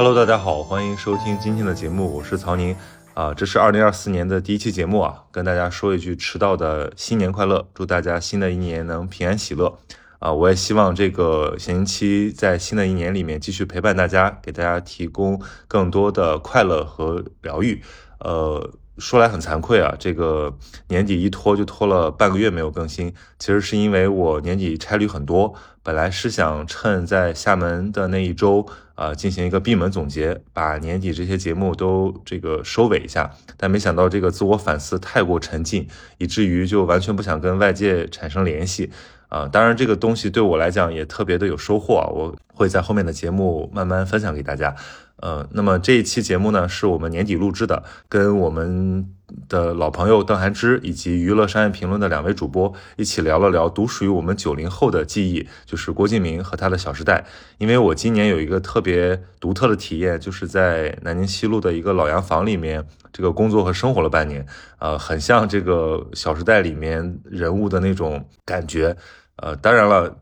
Hello，大家好，欢迎收听今天的节目，我是曹宁。啊，这是二零二四年的第一期节目啊，跟大家说一句迟到的新年快乐，祝大家新的一年能平安喜乐。啊，我也希望这个闲期在新的一年里面继续陪伴大家，给大家提供更多的快乐和疗愈。呃。说来很惭愧啊，这个年底一拖就拖了半个月没有更新。其实是因为我年底差旅很多，本来是想趁在厦门的那一周啊进行一个闭门总结，把年底这些节目都这个收尾一下。但没想到这个自我反思太过沉浸，以至于就完全不想跟外界产生联系啊。当然这个东西对我来讲也特别的有收获啊，我会在后面的节目慢慢分享给大家。呃，那么这一期节目呢，是我们年底录制的，跟我们的老朋友邓涵之以及娱乐商业评论的两位主播一起聊了聊独属于我们九零后的记忆，就是郭敬明和他的《小时代》。因为我今年有一个特别独特的体验，就是在南京西路的一个老洋房里面，这个工作和生活了半年，呃，很像这个《小时代》里面人物的那种感觉。呃，当然了，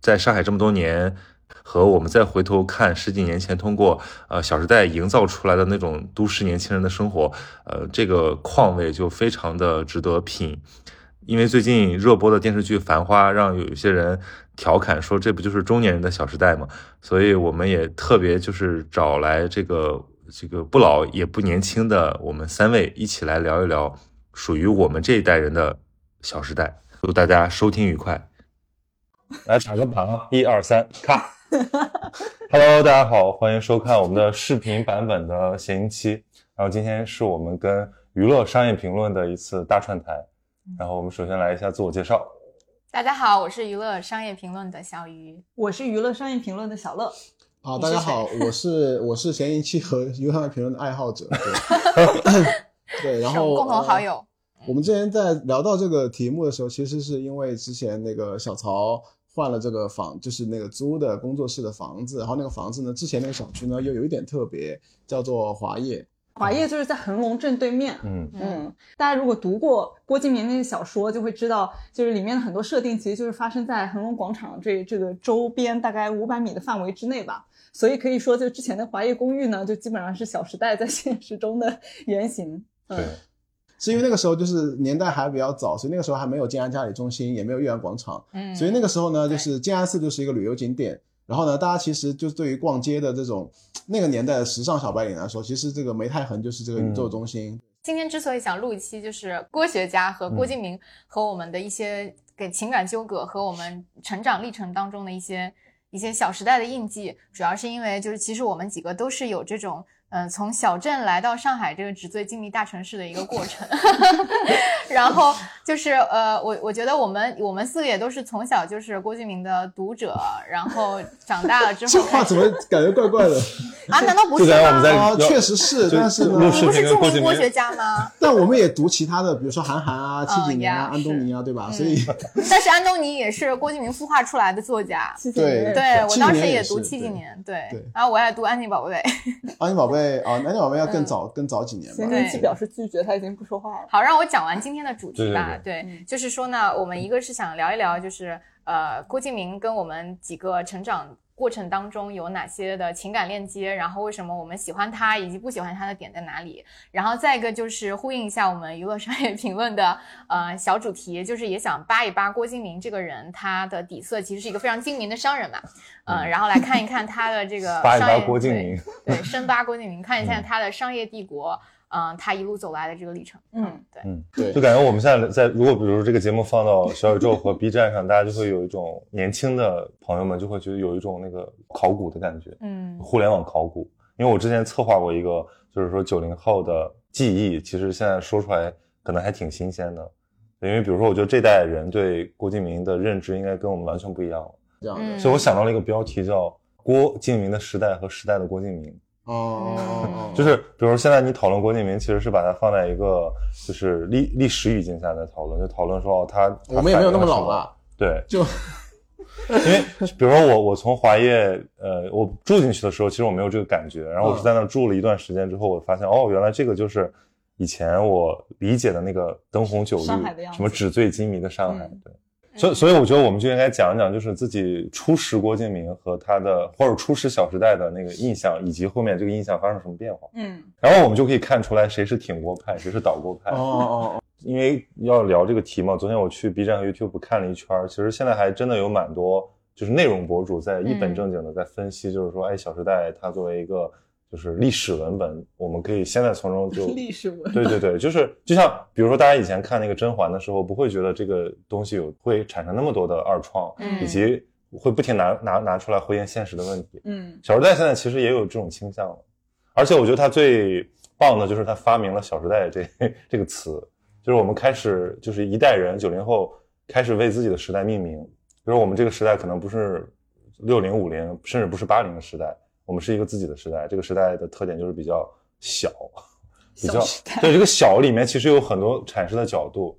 在上海这么多年。和我们再回头看十几年前通过呃《小时代》营造出来的那种都市年轻人的生活，呃，这个况味就非常的值得品。因为最近热播的电视剧《繁花》，让有一些人调侃说这不就是中年人的《小时代》吗？所以我们也特别就是找来这个这个不老也不年轻的我们三位一起来聊一聊属于我们这一代人的《小时代》。祝大家收听愉快！来打个榜，一二三，咔。Hello，大家好，欢迎收看我们的视频版本的闲音期。然后今天是我们跟娱乐商业评论的一次大串台。然后我们首先来一下自我介绍。大家好，我是娱乐商业评论的小鱼，我是娱乐商业评论的小乐。好，大家好，我是我是闲音期和娱乐商业评论的爱好者。对，然后共同好友。我们之前在聊到这个题目的时候，其实是因为之前那个小曹。换了这个房，就是那个租的工作室的房子，然后那个房子呢，之前那个小区呢又有一点特别，叫做华业。华业就是在恒隆正对面。嗯嗯，大家如果读过郭敬明那些小说，就会知道，就是里面的很多设定其实就是发生在恒隆广场这这个周边大概五百米的范围之内吧。所以可以说，就之前的华业公寓呢，就基本上是《小时代》在现实中的原型。对。是因为那个时候就是年代还比较早，所以那个时候还没有静安嘉里中心，也没有悦安广场，嗯，所以那个时候呢，就是静安寺就是一个旅游景点。然后呢，大家其实就对于逛街的这种那个年代的时尚小白领来说，其实这个梅太恒就是这个宇宙中心。今天之所以想录一期，就是郭学家和郭敬明和我们的一些给情感纠葛和我们成长历程当中的一些一些小时代的印记，主要是因为就是其实我们几个都是有这种。嗯，从小镇来到上海这个纸醉金迷大城市的一个过程，然后就是呃，我我觉得我们我们四个也都是从小就是郭敬明的读者，然后长大了之后，这话怎么感觉怪怪的啊？难道不是吗？确实是，但是你不是著名国学家吗？但我们也读其他的，比如说韩寒啊、七景年啊、安东尼啊，对吧？所以，但是安东尼也是郭敬明孵化出来的作家，对，对我当时也读七几年，对，然后我也读安妮宝贝，安妮宝贝。对啊，南京宝贝要更早，更早几年。咸宁期表示拒绝，他已经不说话了。好，让我讲完今天的主题吧。对，就是说呢，我们一个是想聊一聊，就是呃，郭敬明跟我们几个成长。过程当中有哪些的情感链接？然后为什么我们喜欢他，以及不喜欢他的点在哪里？然后再一个就是呼应一下我们娱乐商业评论的呃小主题，就是也想扒一扒郭敬明这个人，他的底色其实是一个非常精明的商人嘛，嗯，然后来看一看他的这个扒一扒郭敬明，对，深扒郭敬明，看一下他的商业帝国。嗯，他一路走来的这个历程，嗯，对，嗯，对，就感觉我们现在在，如果比如说这个节目放到小宇宙和 B 站上，大家就会有一种年轻的朋友们就会觉得有一种那个考古的感觉，嗯，互联网考古。因为我之前策划过一个，就是说九零后的记忆，其实现在说出来可能还挺新鲜的，因为比如说我觉得这代人对郭敬明的认知应该跟我们完全不一样了，这样，所以我想到了一个标题叫郭敬明的时代和时代的郭敬明。哦，就是比如现在你讨论郭敬明，其实是把它放在一个就是历历史语境下在讨论，就讨论说哦，他我们也没有那么老了？对，就因为比如说我我从华业呃我住进去的时候，其实我没有这个感觉，然后我是在那住了一段时间之后，我发现哦，原来这个就是以前我理解的那个灯红酒绿、什么纸醉金迷的上海。对，所以所以我觉得我们就应该讲一讲，就是自己初识郭敬明和他的或者初识《小时代》的那个印象，以及后面这个印象发生什么变化。嗯，然后我们就可以看出来谁是挺郭派，谁是倒郭派。哦哦哦。因为要聊这个题嘛，昨天我去 B 站和 YouTube 看了一圈，其实现在还真的有蛮多就是内容博主在一本正经的在分析，就是说，哎，《小时代》它作为一个。就是历史文本，我们可以现在从中就 历史文对对对，就是就像比如说大家以前看那个甄嬛的时候，不会觉得这个东西有会产生那么多的二创，以及会不停拿拿拿出来回应现实的问题。嗯，《小时代》现在其实也有这种倾向了，而且我觉得它最棒的就是它发明了“小时代”这这个词，就是我们开始就是一代人九零后开始为自己的时代命名，比如我们这个时代可能不是六零五零，甚至不是八零的时代。我们是一个自己的时代，这个时代的特点就是比较小，比较对这个小里面其实有很多阐释的角度。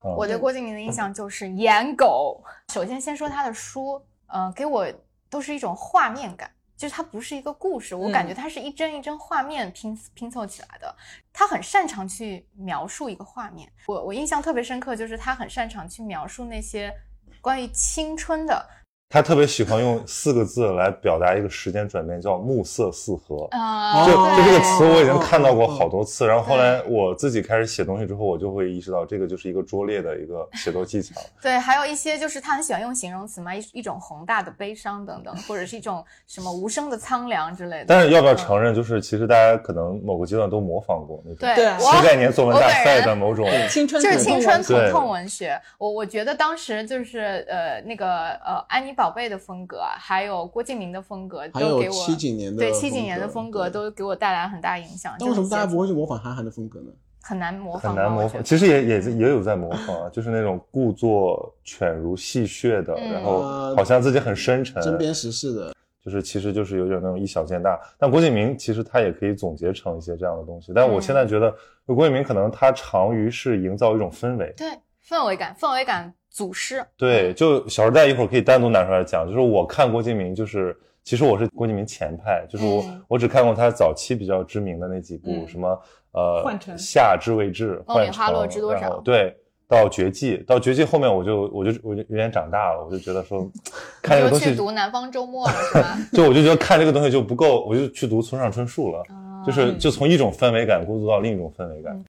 我对郭敬明的印象就是颜狗。首先先说他的书，嗯，给我都是一种画面感，就是它不是一个故事，我感觉它是一帧一帧画面拼拼凑起来的。他很擅长去描述一个画面，我我印象特别深刻，就是他很擅长去描述那些关于青春的。他特别喜欢用四个字来表达一个时间转变，叫“暮色四合”。啊，就就这个词我已经看到过好多次。然后后来我自己开始写东西之后，我就会意识到这个就是一个拙劣的一个写作技巧。对，还有一些就是他很喜欢用形容词嘛，一一种宏大的悲伤等等，或者是一种什么无声的苍凉之类的。但是要不要承认，就是其实大家可能某个阶段都模仿过那种对七概念作文大赛的某种青春，就是青春疼痛文学。我我觉得当时就是呃那个呃安妮。宝贝的风格，还有郭敬明的风格，都给我七几年的对七几年的风格都给我带来很大影响。那为什么大家不会去模仿韩寒的风格呢？很难模仿，很难模仿。其实也也也有在模仿啊，就是那种故作犬儒戏谑的，然后好像自己很深沉，针砭时事的，就是其实就是有点那种以小见大。但郭敬明其实他也可以总结成一些这样的东西。但我现在觉得郭敬明可能他长于是营造一种氛围，对氛围感，氛围感。祖师对，就《小时代》一会儿可以单独拿出来讲。就是我看郭敬明，就是其实我是郭敬明前派，就是我我只看过他早期比较知名的那几部，什么呃《夏至未至》《梦里花落知多少》。对，到《绝技》，到《绝技》后面我就我就我就有点长大了，我就觉得说 看这个东西。去读《南方周末》了是吧？就我就觉得看这个东西就不够，我就去读村上春树了。就是就从一种氛围感过渡到另一种氛围感。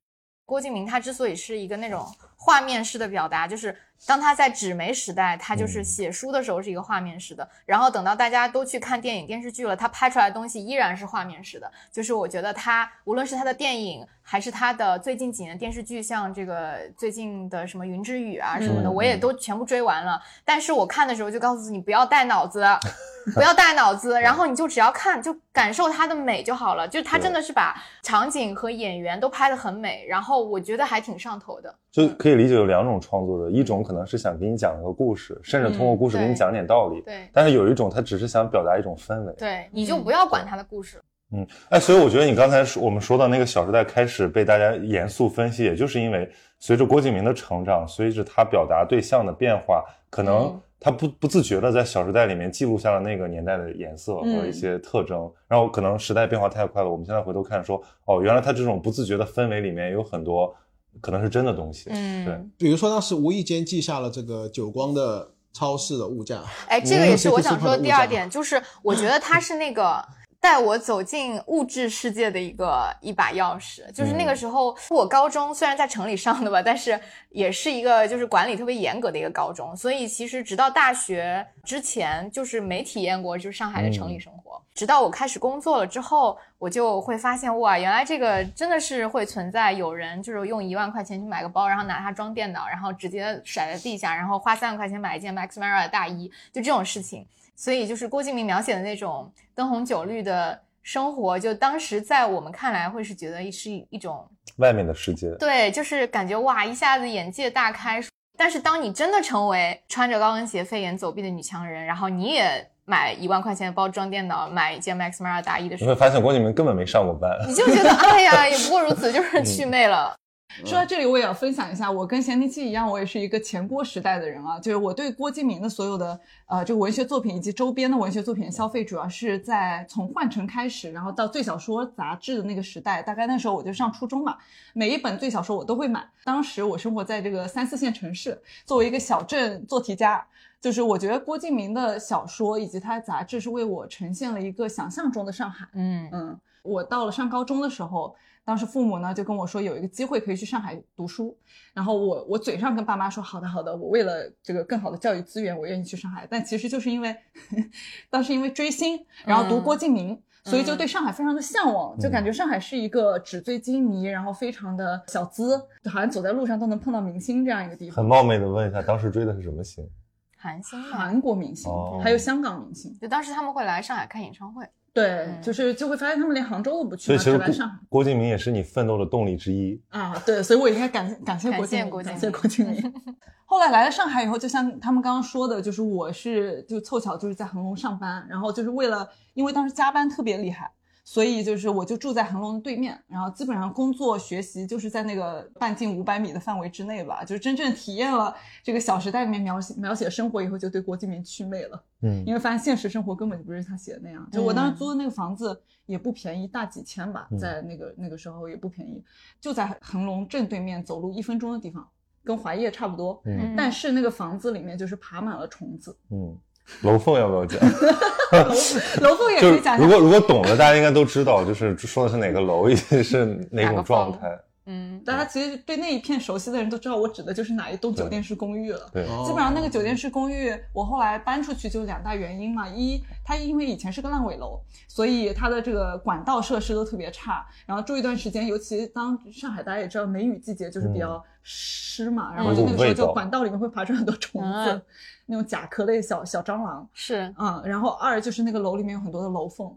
郭敬明他之所以是一个那种画面式的表达，就是。当他在纸媒时代，他就是写书的时候是一个画面式的，然后等到大家都去看电影电视剧了，他拍出来的东西依然是画面式的。就是我觉得他无论是他的电影，还是他的最近几年电视剧，像这个最近的什么《云之羽》啊什么的，我也都全部追完了。但是我看的时候就告诉你不要带脑子，不要带脑子，然后你就只要看，就感受它的美就好了。就他真的是把场景和演员都拍得很美，然后我觉得还挺上头的。就可以理解有两种创作者，一种可能是想给你讲一个故事，甚至通过故事给你讲点道理。对。但是有一种他只是想表达一种氛围。对，你就不要管他的故事。嗯，哎，所以我觉得你刚才说我们说到那个《小时代》开始被大家严肃分析，也就是因为随着郭敬明的成长，随着他表达对象的变化，可能他不不自觉的在《小时代》里面记录下了那个年代的颜色和一些特征。然后可能时代变化太快了，我们现在回头看说，哦，原来他这种不自觉的氛围里面有很多。可能是真的东西，嗯，对，比如说当时无意间记下了这个久光的超市的物价，哎，这个也是我想说 的第二点，就是我觉得它是那个带我走进物质世界的一个一把钥匙，就是那个时候我高中虽然在城里上的吧，但是也是一个就是管理特别严格的一个高中，所以其实直到大学之前就是没体验过就是上海的城里生活。直到我开始工作了之后，我就会发现哇，原来这个真的是会存在有人就是用一万块钱去买个包，然后拿它装电脑，然后直接甩在地下，然后花三万块钱买一件 Max Mara 的大衣，就这种事情。所以就是郭敬明描写的那种灯红酒绿的生活，就当时在我们看来会是觉得是一种外面的世界。对，就是感觉哇，一下子眼界大开。但是当你真的成为穿着高跟鞋飞檐走壁的女强人，然后你也。买一万块钱的包装电脑，买一件 Max Mara 大衣的时候，你会发现郭敬明根本没上过班，你就觉得哎呀，也不过如此，就是祛魅了。说到这里，我也要分享一下，我跟咸宁七一样，我也是一个前郭时代的人啊。就是我对郭敬明的所有的呃这个文学作品以及周边的文学作品消费，主要是在从《幻城》开始，然后到《最小说》杂志的那个时代。大概那时候我就上初中嘛，每一本《最小说》我都会买。当时我生活在这个三四线城市，作为一个小镇做题家，就是我觉得郭敬明的小说以及他的杂志是为我呈现了一个想象中的上海。嗯嗯，我到了上高中的时候。当时父母呢就跟我说有一个机会可以去上海读书，然后我我嘴上跟爸妈说好的好的，我为了这个更好的教育资源，我愿意去上海。但其实就是因为 当时因为追星，然后读郭敬明，所以就对上海非常的向往，就感觉上海是一个纸醉金迷，然后非常的小资，就好像走在路上都能碰到明星这样一个地方。很冒昧的问一下，当时追的是什么星？韩星，韩国明星，还有香港明星。就当时他们会来上海开演唱会。对，就是就会发现他们连杭州都不去，所以其实郭敬明也是你奋斗的动力之一啊。对，所以我应该感感谢郭敬明，感谢郭敬明。后来来了上海以后，就像他们刚刚说的，就是我是就凑巧就是在恒隆上班，然后就是为了因为当时加班特别厉害。所以就是我就住在恒隆的对面，然后基本上工作学习就是在那个半径五百米的范围之内吧，就是真正体验了这个《小时代》里面描写描写生活以后，就对郭敬明祛魅了。嗯，因为发现现实生活根本就不是他写的那样。就我当时租的那个房子也不便宜，大几千吧，在那个那个时候也不便宜，就在恒隆正对面，走路一分钟的地方，跟怀业差不多。嗯，但是那个房子里面就是爬满了虫子。嗯。楼凤要不要讲？楼凤也可以讲。如果如果懂的，大家应该都知道，就是说的是哪个楼，以及是哪种状态。嗯，大家其实对那一片熟悉的人都知道，我指的就是哪一栋酒店式公寓了。对，基本上那个酒店式公寓，我后来搬出去就两大原因嘛。一，它因为以前是个烂尾楼，所以它的这个管道设施都特别差。然后住一段时间，尤其当上海大家也知道梅雨季节就是比较湿嘛，然后就那个时候就管道里面会爬出很多虫子。那种甲壳类小小蟑螂是，嗯，然后二就是那个楼里面有很多的楼缝。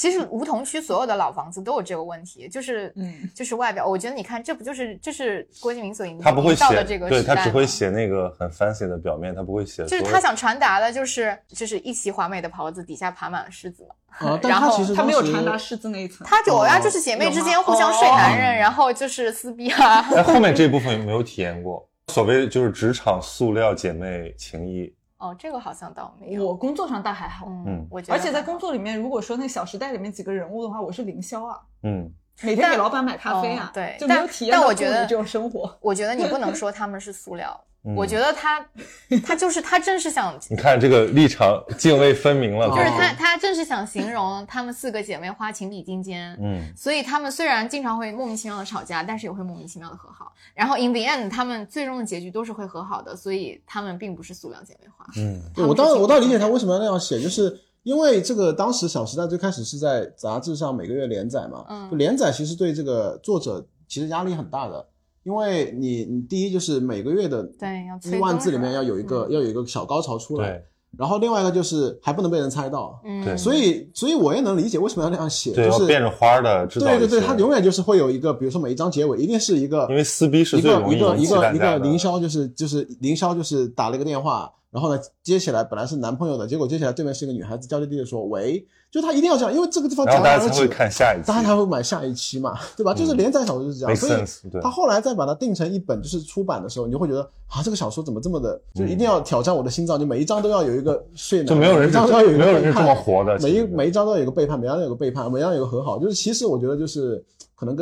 其实梧桐区所有的老房子都有这个问题，就是，嗯，就是外表。我觉得你看，这不就是这是郭敬明所营造的这个对他只会写那个很 fancy 的表面，他不会写。就是他想传达的，就是就是一袭华美的袍子底下爬满了虱子嘛。然后他没有传达虱子那一层。他主要，就是姐妹之间互相睡男人，然后就是撕逼啊。哎，后面这部分有没有体验过？所谓就是职场塑料姐妹情谊。哦，这个好像倒没有。我工作上倒还好，嗯，我觉得。而且在工作里面，如果说那《小时代》里面几个人物的话，我是凌霄啊，嗯，每天给老板买咖啡啊，对，就没有体验到这种生活。我觉得你不能 说他们是塑料。我觉得他，他就是他，正是想你看这个立场泾渭分明了，就是他，他正是想形容她们四个姐妹花情比金坚，嗯，所以她们虽然经常会莫名其妙的吵架，但是也会莫名其妙的和好，然后 in the end 她们最终的结局都是会和好的，所以她们并不是塑料姐妹花。嗯，我倒我倒理解他为什么要那样写，就是因为这个当时《小时代》最开始是在杂志上每个月连载嘛，嗯，连载其实对这个作者其实压力很大的。因为你，你第一就是每个月的对一万字里面要有一个要有一个小高潮出来，然后另外一个就是还不能被人猜到，对，所以所以我也能理解为什么要那样写，就是变着花的，对对对，它永远就是会有一个，比如说每一章结尾一定是一个，因为撕逼是一个一个一个一个凌霄就是就是凌霄就是打了一个电话，然后呢接起来本来是男朋友的，结果接起来对面是一个女孩子，娇滴滴的说喂。就他一定要这样，因为这个地方讲大家才会看下一期，大家才会买下一期嘛，对吧？就是连载小说就是这样，所以他后来再把它定成一本，就是出版的时候，你就会觉得啊，这个小说怎么这么的，就一定要挑战我的心脏，就每一章都要有一个睡男，就没有人章要有一个没有人是这么活的，每一每一章都要有个背叛，每章有个背叛，每章有个和好，就是其实我觉得就是可能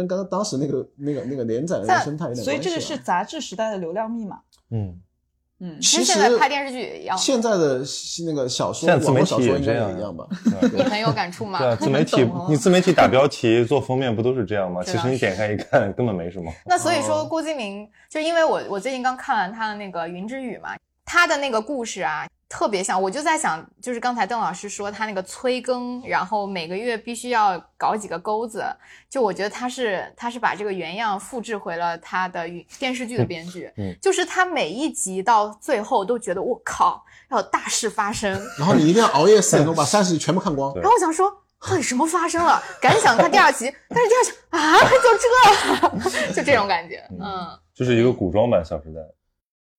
嗯。嗯，其实现在拍电视剧也一样。现在的那个小说，现在自媒体也这样一样吧？你很有感触吗？对，自媒体，你自媒体打标题、做封面不都是这样吗？其实你点开一看，根本没什么。那所以说，郭敬明就因为我我最近刚看完他的那个《云之羽》嘛，他的那个故事啊。特别像，我就在想，就是刚才邓老师说他那个催更，然后每个月必须要搞几个钩子，就我觉得他是他是把这个原样复制回了他的电视剧的编剧，嗯，就是他每一集到最后都觉得我靠要有大事发生，然后你一定要熬夜四点钟把三十集全部看光，然后我想说到底什么发生了，赶紧想看第二集，但是第二集啊就这，就这种感觉，嗯，就是一个古装版《小时代》。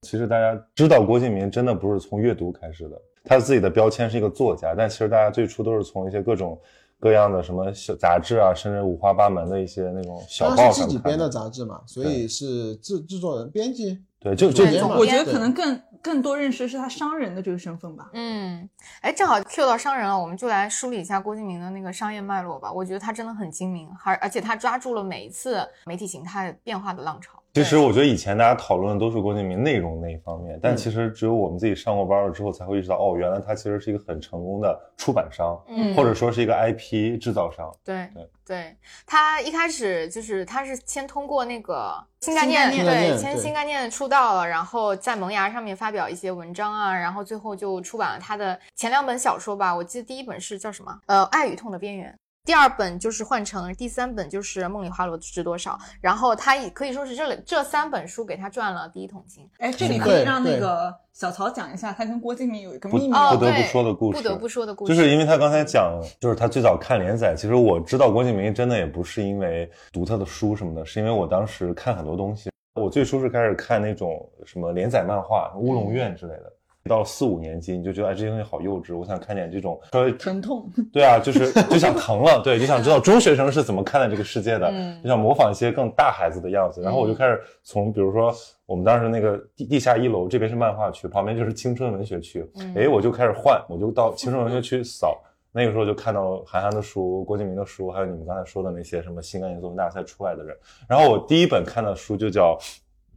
其实大家知道郭敬明真的不是从阅读开始的，他自己的标签是一个作家，但其实大家最初都是从一些各种各样的什么小杂志啊，甚至五花八门的一些那种小报是自己编的杂志嘛，所以是制制作人、编辑。对，就就我觉得可能更更多认识的是他商人的这个身份吧。嗯，哎，正好 Q 到商人了，我们就来梳理一下郭敬明的那个商业脉络吧。我觉得他真的很精明，而而且他抓住了每一次媒体形态变化的浪潮。其实我觉得以前大家讨论的都是郭敬明内容那一方面，但其实只有我们自己上过班了之后才会意识到，哦，原来他其实是一个很成功的出版商，嗯，或者说是一个 IP 制造商。对对对，他一开始就是他是先通过那个新概念，对，先新概念出道了，然后在萌芽上面发表一些文章啊，然后最后就出版了他的前两本小说吧。我记得第一本是叫什么？呃，爱与痛的边缘。第二本就是换成，第三本就是梦里花落知多少。然后他也可以说是这这三本书给他赚了第一桶金。哎，这里可以让那个小曹讲一下，他跟郭敬明有一个秘密不得不说的故事。不得不说的故事，就是因为他刚才讲，就是他最早看连载。其实我知道郭敬明真的也不是因为读他的书什么的，是因为我当时看很多东西。我最初是开始看那种什么连载漫画，乌龙院之类的。到了四五年级，你就觉得哎，这些东西好幼稚，我想看点这种稍微疼痛。对啊，就是就想疼了，对，就想知道中学生是怎么看待这个世界的，就想模仿一些更大孩子的样子。然后我就开始从，比如说我们当时那个地地下一楼这边是漫画区，旁边就是青春文学区，哎，我就开始换，我就到青春文学区扫。那个时候就看到韩寒的书、郭敬明的书，还有你们刚才说的那些什么新概念作文大赛出来的人。然后我第一本看的书就叫。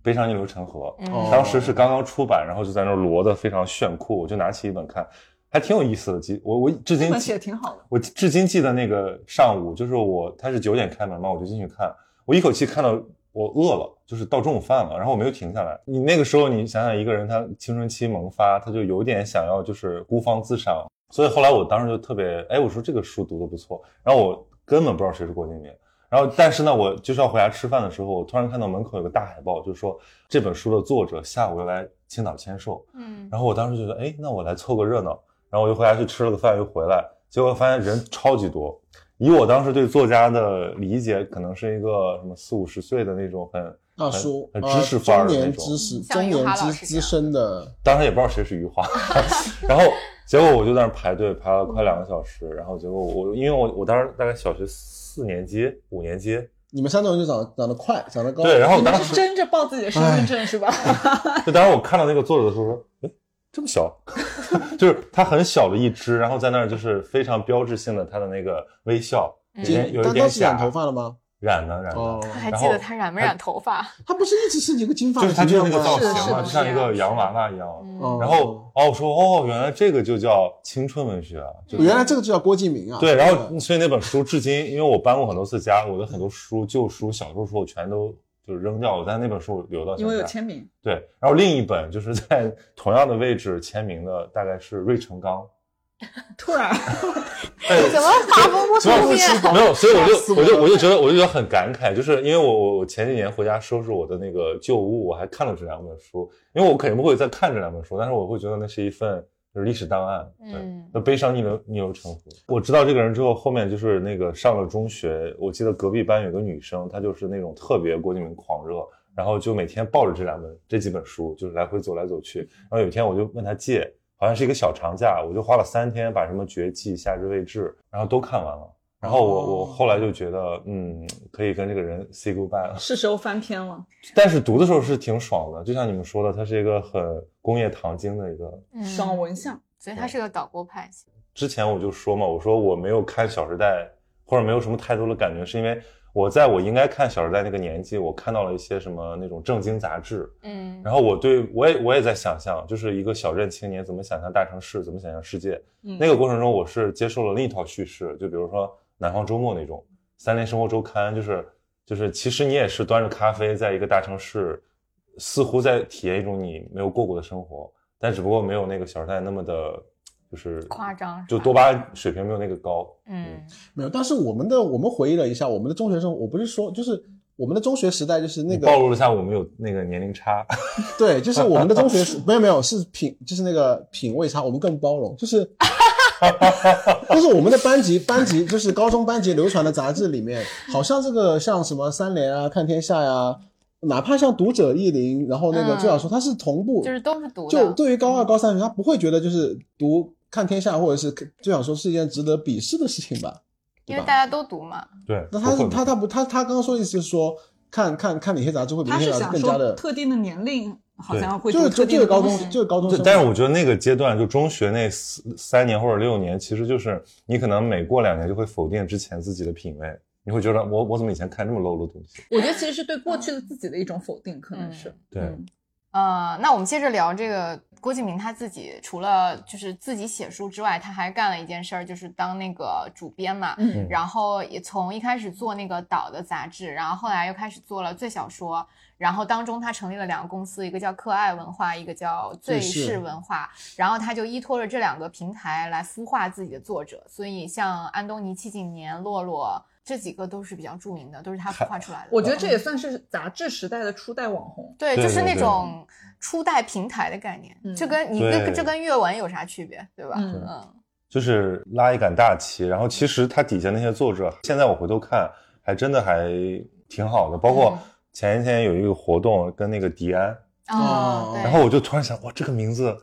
悲伤逆流成河，当时是刚刚出版，然后就在那摞的非常炫酷，我就拿起一本看，还挺有意思的。记我我至今写的挺好的，我至今记得那个上午，就是我他是九点开门嘛，我就进去看，我一口气看到我饿了，就是到中午饭了，然后我没有停下来。你那个时候你想想，一个人他青春期萌发，他就有点想要就是孤芳自赏，所以后来我当时就特别哎，我说这个书读的不错，然后我根本不知道谁是郭敬明。然后，但是呢，我就是要回家吃饭的时候，我突然看到门口有个大海报，就是说这本书的作者下午要来青岛签售。嗯，然后我当时觉得，哎，那我来凑个热闹。然后我就回家去吃了个饭，又回来，结果发现人超级多。以我当时对作家的理解，可能是一个什么四五十岁的那种很大叔、很知识范儿的那种，知识中年资资深的。当时也不知道谁是余华。然后结果我就在那排队排了快两个小时。然后结果我因为我我当时大概小学。四年级、五年级，你们山东人就长长得快，长得高。对，然后当时争着报自己的身份证是吧？就当时我看到那个作者的时候说：“哎，这么小，就是他很小的一只，然后在那儿就是非常标志性的他的那个微笑，有点有点染头发了吗？染的染的。还记得他染没染头发？他不是一直是一个金发，就是他就那个造型嘛，就像一个洋娃娃一样。然后哦，我说哦，原来这个就叫青春文学啊！原来这个就叫郭敬明啊！对，然后所以那本书至今，因为我搬过很多次家，我的很多书、旧书、小说书我全都就是扔掉了，但那本书留到因为有签名。对，然后另一本就是在同样的位置签名的，大概是芮成钢。突然，怎么画风不同变？没有，所以我就我就我就觉得我就觉得很感慨，就是因为我我我前几年回家收拾我的那个旧物，我还看了这两本书，因为我肯定不会再看这两本书，但是我会觉得那是一份就是历史档案。对，那悲伤逆流逆流成河。我知道这个人之后，后面就是那个上了中学，我记得隔壁班有个女生，她就是那种特别郭敬明狂热，然后就每天抱着这两本这几本书，就是来回走来走去。然后有一天我就问她借。好像是一个小长假，我就花了三天把什么《绝技》《夏至未至》然后都看完了。然后我我后来就觉得，嗯，可以跟这个人 say goodbye 了，是时候翻篇了。但是读的时候是挺爽的，就像你们说的，它是一个很工业糖精的一个爽文像，所以它是个岛国派。之前我就说嘛，我说我没有看《小时代》，或者没有什么太多的感觉，是因为。我在我应该看《小时代》那个年纪，我看到了一些什么那种正经杂志，嗯，然后我对我也我也在想象，就是一个小镇青年怎么想象大城市，怎么想象世界。那个过程中，我是接受了另一套叙事，就比如说《南方周末》那种《三联生活周刊》，就是就是其实你也是端着咖啡在一个大城市，似乎在体验一种你没有过过的生活，但只不过没有那个《小时代》那么的。就是夸张，就多巴胺水平没有那个高。嗯，没有。但是我们的我们回忆了一下，我们的中学生，我不是说，就是我们的中学时代，就是那个暴露了一下我们有那个年龄差。对，就是我们的中学是没有没有是品，就是那个品味差，我们更包容。就是，就是我们的班级班级，就是高中班级流传的杂志里面，好像这个像什么三联啊、看天下呀，哪怕像读者意林，然后那个最好说它是同步，就是都是读。就对于高二高三他不会觉得就是读。看天下，或者是就想说是一件值得鄙视的事情吧？因为大家都读嘛。对，那他他他不他他刚刚说的意思是说，看看看哪些杂志会比哪些杂志更加的特定的年龄，好像会就是就这个高中就是高中生。但是我觉得那个阶段，就中学那四三年或者六年，其实就是你可能每过两年就会否定之前自己的品味，你会觉得我我怎么以前看这么 low 的东西？我觉得其实是对过去的自己的一种否定，可能是对。呃，那我们接着聊这个郭敬明他自己，除了就是自己写书之外，他还干了一件事儿，就是当那个主编嘛。嗯。然后也从一开始做那个岛的杂志，然后后来又开始做了最小说，然后当中他成立了两个公司，一个叫可爱文化，一个叫最是文化。然后他就依托着这两个平台来孵化自己的作者，所以像安东尼、戚景年、洛洛。这几个都是比较著名的，都是他孵化出来的。我觉得这也算是杂志时代的初代网红。对，就是那种初代平台的概念。这跟你跟这跟阅文有啥区别，对吧？嗯，就是拉一杆大旗。然后其实他底下那些作者，现在我回头看，还真的还挺好的。包括前一天有一个活动，跟那个迪安啊，然后我就突然想，哇，这个名字。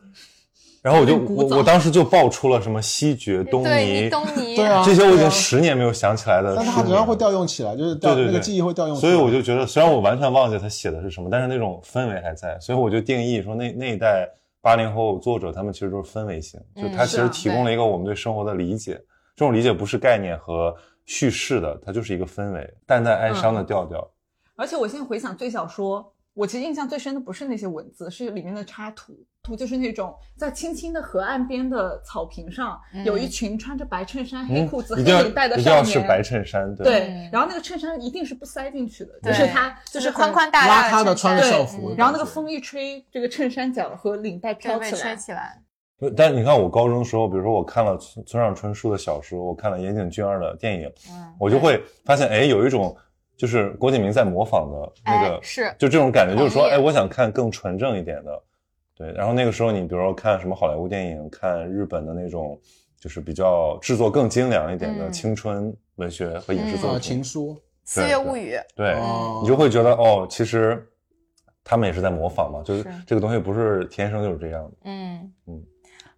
然后我就我我 当时就爆出了什么西决、东尼、东尼，对啊，这些我已经十年没有想起来的。但是他主要会调用起来，就是对对那个记忆会调用。所以我就觉得，虽然我完全忘记他写的是什么，但是那种氛围还在。所以我就定义说，那那一代八零后作者，他们其实都是氛围型，就他其实提供了一个我们对生活的理解。这种理解不是概念和叙事的，它就是一个氛围，淡淡哀伤的调调。而且我现在回想最小说。我其实印象最深的不是那些文字，是里面的插图。图就是那种在青青的河岸边的草坪上，有一群穿着白衬衫、黑裤子、黑领带的少年。一定要是白衬衫，对。然后那个衬衫一定是不塞进去的，就是它就是宽宽大大的的穿着校服。然后那个风一吹，这个衬衫角和领带飘起来。起来。但你看我高中的时候，比如说我看了村村上春树的小说，我看了岩井俊二的电影，我就会发现，哎，有一种。就是郭敬明在模仿的那个，是就这种感觉，就是说，哎，我想看更纯正一点的，对。然后那个时候，你比如说看什么好莱坞电影，看日本的那种，就是比较制作更精良一点的青春文学和影视作品，情书、四月物语，对，你就会觉得，哦，其实他们也是在模仿嘛，就是这个东西不是天生就是这样的，嗯。嗯。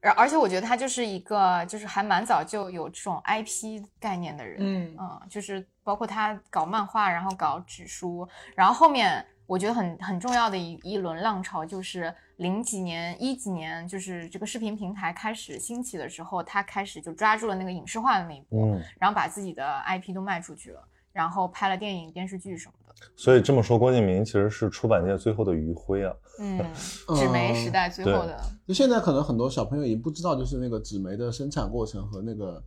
而而且我觉得他就是一个，就是还蛮早就有这种 IP 概念的人，嗯嗯，就是包括他搞漫画，然后搞纸书，然后后面我觉得很很重要的一一轮浪潮就是零几年一几年，就是这个视频平台开始兴起的时候，他开始就抓住了那个影视化的那一波，嗯然后把自己的 IP 都卖出去了，然后拍了电影、电视剧什么的。所以这么说，郭敬明其实是出版界最后的余晖啊。嗯，纸媒时代最后的。就现在可能很多小朋友已经不知道，就是那个纸媒的生产过程和那个，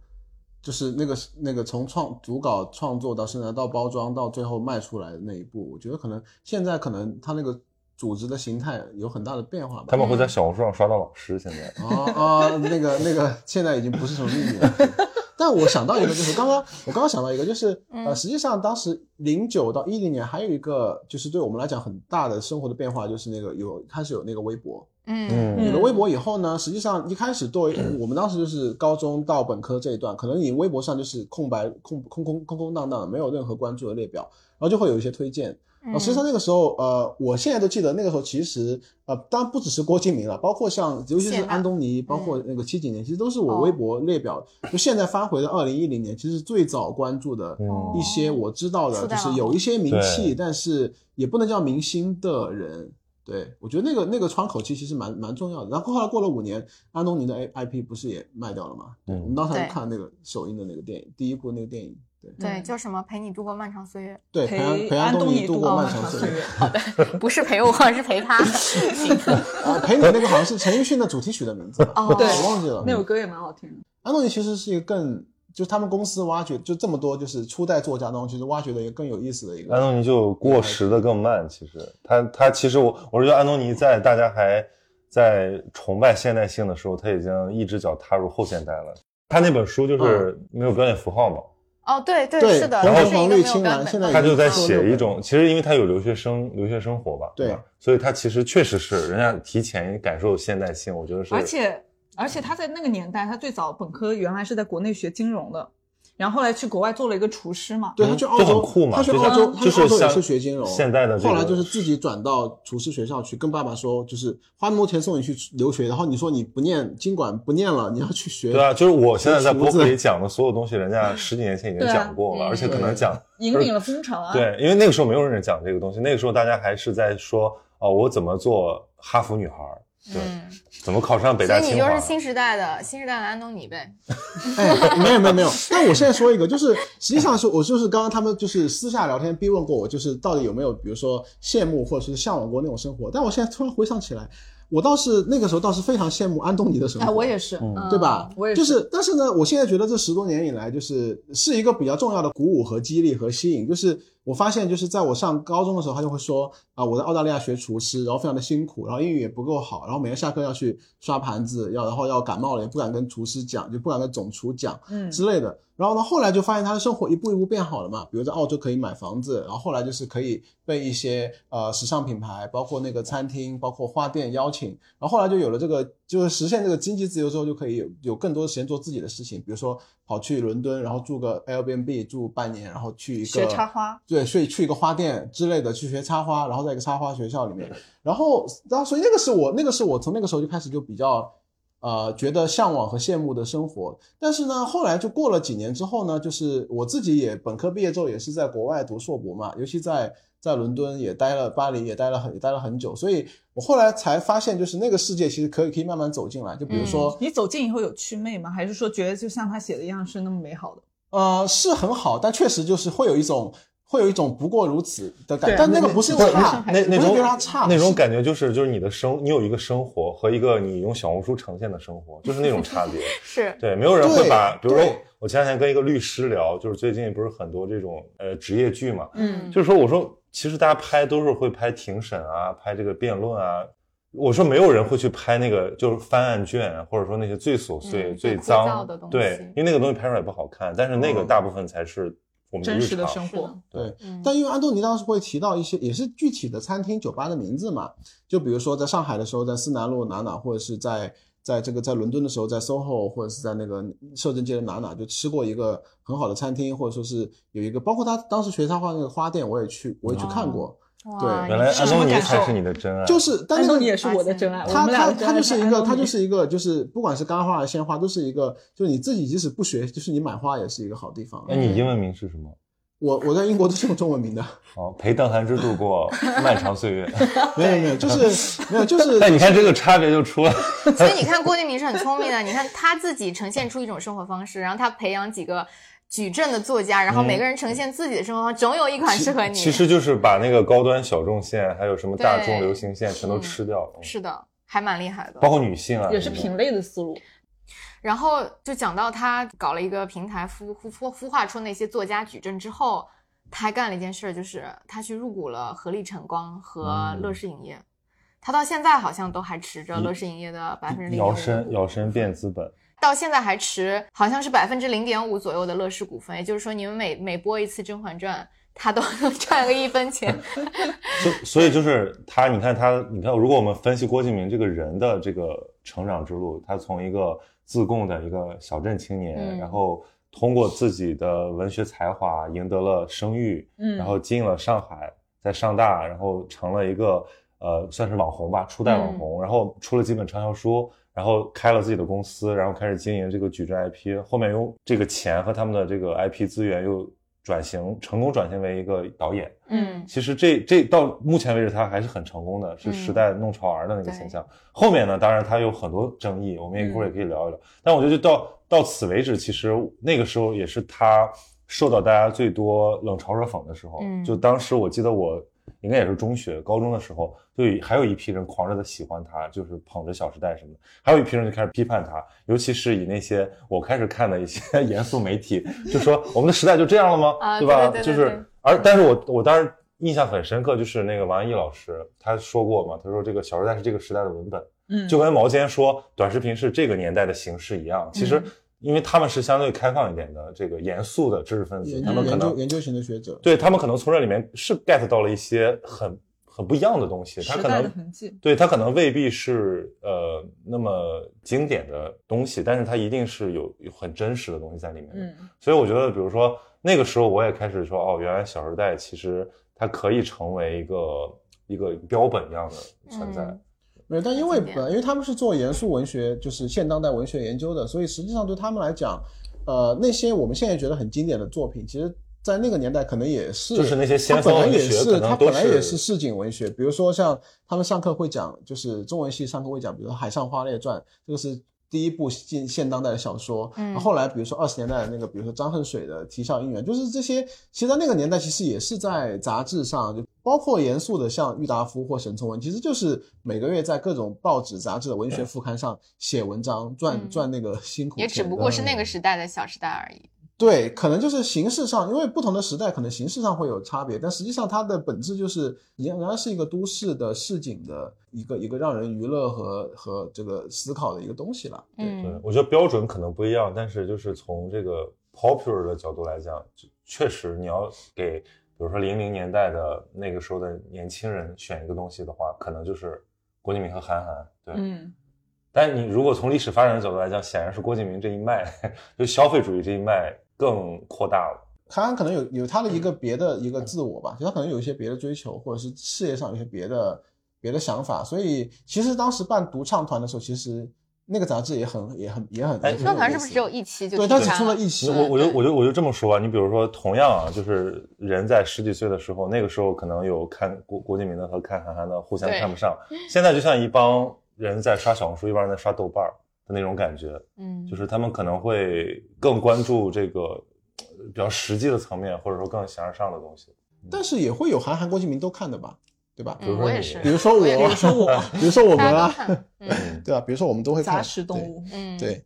就是那个那个从创组稿创作到生产到包装到最后卖出来的那一步。我觉得可能现在可能他那个组织的形态有很大的变化吧。他们会在小红书上刷到老师，现在啊啊，那个那个现在已经不是什么秘密了。但我想到一个，就是 刚刚我刚刚想到一个，就是呃，实际上当时零九到一零年还有一个，就是对我们来讲很大的生活的变化，就是那个有开始有那个微博，嗯，有了微博以后呢，实际上一开始作为我们当时就是高中到本科这一段，可能你微博上就是空白空空空空空荡荡的，没有任何关注的列表，然后就会有一些推荐。啊，实际上那个时候，呃，我现在都记得那个时候，其实，呃，当然不只是郭敬明了，包括像，尤其是安东尼，包括那个七几年，其实都是我微博列表，就现在翻回的二零一零年，其实最早关注的一些我知道的，就是有一些名气，但是也不能叫明星的人。对我觉得那个那个窗口期其实蛮蛮重要的。然后后来过了五年，安东尼的 A I P 不是也卖掉了吗？对，我们当时看那个首映的那个电影，第一部那个电影。对，叫什么？陪你度过漫长岁月。对，陪陪安东尼度过漫长岁月。好的，不是陪我，是陪他。啊，陪你那个好像是陈奕迅的主题曲的名字。哦，对，我忘记了。那首歌也蛮好听的。安东尼其实是一个更，就是他们公司挖掘就这么多就是初代作家当中，其实挖掘的一个更有意思的一个。安东尼就过时的更慢，其实他他其实我我是觉得安东尼在大家还在崇拜现代性的时候，他已经一只脚踏入后现代了。他那本书就是没有标点符号嘛。哦，对对是的，然后黄绿青蓝，现在他就在写一种，其实因为他有留学生留学生活吧，对，所以他其实确实是人家提前感受现代性，我觉得是。而且而且他在那个年代，他最早本科原来是在国内学金融的，然后后来去国外做了一个厨师嘛。对他去澳洲，他去澳洲，他去澳洲也是学金融。现在的后来就是自己转到厨师学校去，跟爸爸说，就是花那么多钱送你去留学，然后你说你不念，经管不念了，你要去学。对啊，就是我现在在博客里讲的所有东西，人家十几年前已经讲过了，而且可能讲引领了风潮啊。对，因为那个时候没有人讲这个东西，那个时候大家还是在说哦，我怎么做哈佛女孩。对，怎么考上北大？所以你就是新时代的新时代的安东尼呗？哎，没有没有没有。但我现在说一个，就是实际上是我就是刚刚他们就是私下聊天逼问过我，就是到底有没有比如说羡慕或者是向往过那种生活？但我现在突然回想起来。我倒是那个时候倒是非常羡慕安东尼的生活，我也是，对吧？我也是。就是，但是呢，我现在觉得这十多年以来，就是是一个比较重要的鼓舞和激励和吸引。就是我发现，就是在我上高中的时候，他就会说啊，我在澳大利亚学厨师，然后非常的辛苦，然后英语也不够好，然后每天下课要去刷盘子，要然后要感冒了也不敢跟厨师讲，就不敢跟总厨讲，嗯之类的。然后呢，后来就发现他的生活一步一步变好了嘛。比如在澳洲可以买房子，然后后来就是可以被一些呃时尚品牌，包括那个餐厅，包括花店邀请。然后后来就有了这个，就是实现这个经济自由之后，就可以有有更多的时间做自己的事情。比如说跑去伦敦，然后住个 Airbnb 住半年，然后去一个学插花，对，去去一个花店之类的去学插花，然后在一个插花学校里面。然后，然后所以那个是我那个是我从那个时候就开始就比较。呃，觉得向往和羡慕的生活，但是呢，后来就过了几年之后呢，就是我自己也本科毕业之后也是在国外读硕博嘛，尤其在在伦敦也待了，巴黎也待了很也待了很久，所以我后来才发现，就是那个世界其实可以可以慢慢走进来，就比如说你走进以后有祛魅吗？还是说觉得就像他写的一样是那么美好的？呃，是很好，但确实就是会有一种。会有一种不过如此的感觉，但那个不是差，那那种差，那种感觉就是就是你的生，你有一个生活和一个你用小红书呈现的生活，就是那种差别。是对，没有人会把，比如说我前两天跟一个律师聊，就是最近不是很多这种呃职业剧嘛，嗯，就是说我说其实大家拍都是会拍庭审啊，拍这个辩论啊，我说没有人会去拍那个就是翻案卷，或者说那些最琐碎、最脏的东西，对，因为那个东西拍出来不好看，但是那个大部分才是。真实的生活，对，但因为安东尼当时会提到一些也是具体的餐厅、酒吧的名字嘛，就比如说在上海的时候，在思南路哪哪，或者是在在这个在伦敦的时候，在 SOHO 或者是在那个摄政街的哪哪，就吃过一个很好的餐厅，或者说是有一个，包括他当时学插画那个花店，我也去，我也去看过。对，原来安东尼才是你的真爱，就是，安东尼也是我的真爱。他他他就是一个，他就是一个，就是不管是干花还是鲜花，都是一个，就是你自己即使不学，就是你买花也是一个好地方。那你英文名是什么？我我在英国都是用中文名的。哦，陪邓涵之度过漫长岁月。没有没有，就是没有就是。但你看这个差别就出来。所以你看郭敬明是很聪明的，你看他自己呈现出一种生活方式，然后他培养几个矩阵的作家，然后每个人呈现自己的生活方式，总有一款适合你。其实就是把那个高端小众线，还有什么大众流行线全都吃掉了。是的，还蛮厉害的。包括女性啊，也是品类的思路。然后就讲到他搞了一个平台，孵孵孵孵化出那些作家矩阵之后，他还干了一件事，就是他去入股了合力晨光和乐视影业。他到现在好像都还持着乐视影业的百分之零点五。摇身摇身变资本，到现在还持好像是百分之零点五左右的乐视股份。也就是说，你们每每播一次《甄嬛传》，他都能 赚个一分钱。所所以就是他，你看他，你看，如果我们分析郭敬明这个人的这个成长之路，他从一个。自贡的一个小镇青年，然后通过自己的文学才华赢得了声誉，嗯，然后进了上海，在上大，然后成了一个呃算是网红吧，初代网红，然后出了几本畅销书，然后开了自己的公司，然后开始经营这个矩阵 IP，后面用这个钱和他们的这个 IP 资源又。转型成功转型为一个导演，嗯，其实这这到目前为止他还是很成功的，是时代弄潮儿的那个形象。后面呢，当然他有很多争议，我们一会儿也可以聊一聊。但我觉得就到到此为止，其实那个时候也是他受到大家最多冷嘲热讽的时候。嗯就当时我记得我。应该也是中学、高中的时候，就还有一批人狂热的喜欢他，就是捧着《小时代》什么的；还有一批人就开始批判他，尤其是以那些我开始看的一些 严肃媒体，就说 我们的时代就这样了吗？对吧？就是，而但是我我当时印象很深刻，就是那个王安忆老师他说过嘛，他说这个《小时代》是这个时代的文本，嗯，就跟毛尖说短视频是这个年代的形式一样，其实。因为他们是相对开放一点的，这个严肃的知识分子，他们可能研究型的学者，对他们可能从这里面是 get 到了一些很很不一样的东西，他可能对他可能未必是呃那么经典的东西，但是它一定是有有很真实的东西在里面。嗯，所以我觉得，比如说那个时候我也开始说，哦，原来《小时代》其实它可以成为一个一个标本一样的存在。没有，但因为本因为他们是做严肃文学，就是现当代文学研究的，所以实际上对他们来讲，呃，那些我们现在觉得很经典的作品，其实。在那个年代，可能也是，就是那些先锋文学，他本来也是市井文学。比如说，像他们上课会讲，就是中文系上课会讲，比如说《海上花列传》，这个是第一部现现当代的小说。嗯，后来比如说二十年代的那个，比如说张恨水的《啼笑姻缘》，就是这些。其实，在那个年代，其实也是在杂志上，就包括严肃的，像郁达夫或沈从文，其实就是每个月在各种报纸、杂志的文学副刊上写文章，赚赚那个辛苦钱。也只不过是那个时代的小时代而已。对，可能就是形式上，因为不同的时代，可能形式上会有差别，但实际上它的本质就是仍然是一个都市的市井的一个一个让人娱乐和和这个思考的一个东西了。对，对我觉得标准可能不一样，但是就是从这个 popular 的角度来讲，确实你要给，比如说零零年代的那个时候的年轻人选一个东西的话，可能就是郭敬明和韩寒。对，嗯。但你如果从历史发展的角度来讲，显然是郭敬明这一脉，就消费主义这一脉。更扩大了，韩寒可能有有他的一个别的一个自我吧，就他可能有一些别的追求，或者是事业上有些别的别的想法，所以其实当时办独唱团的时候，其实那个杂志也很也很也很。独唱团是不是只有一期就？对，他只出了一期。我我就我就我就这么说吧，你比如说，同样啊，就是人在十几岁的时候，那个时候可能有看郭郭敬明的和看韩寒的互相看不上，现在就像一帮人在刷小红书，一帮人在刷豆瓣儿。的那种感觉，嗯，就是他们可能会更关注这个比较实际的层面，或者说更形而上的东西。但是也会有韩寒、郭敬明都看的吧，对吧？比如说你，比如说我，比如说我，比如说我们啊，对吧？比如说我们都会看。杂食动物，嗯，对。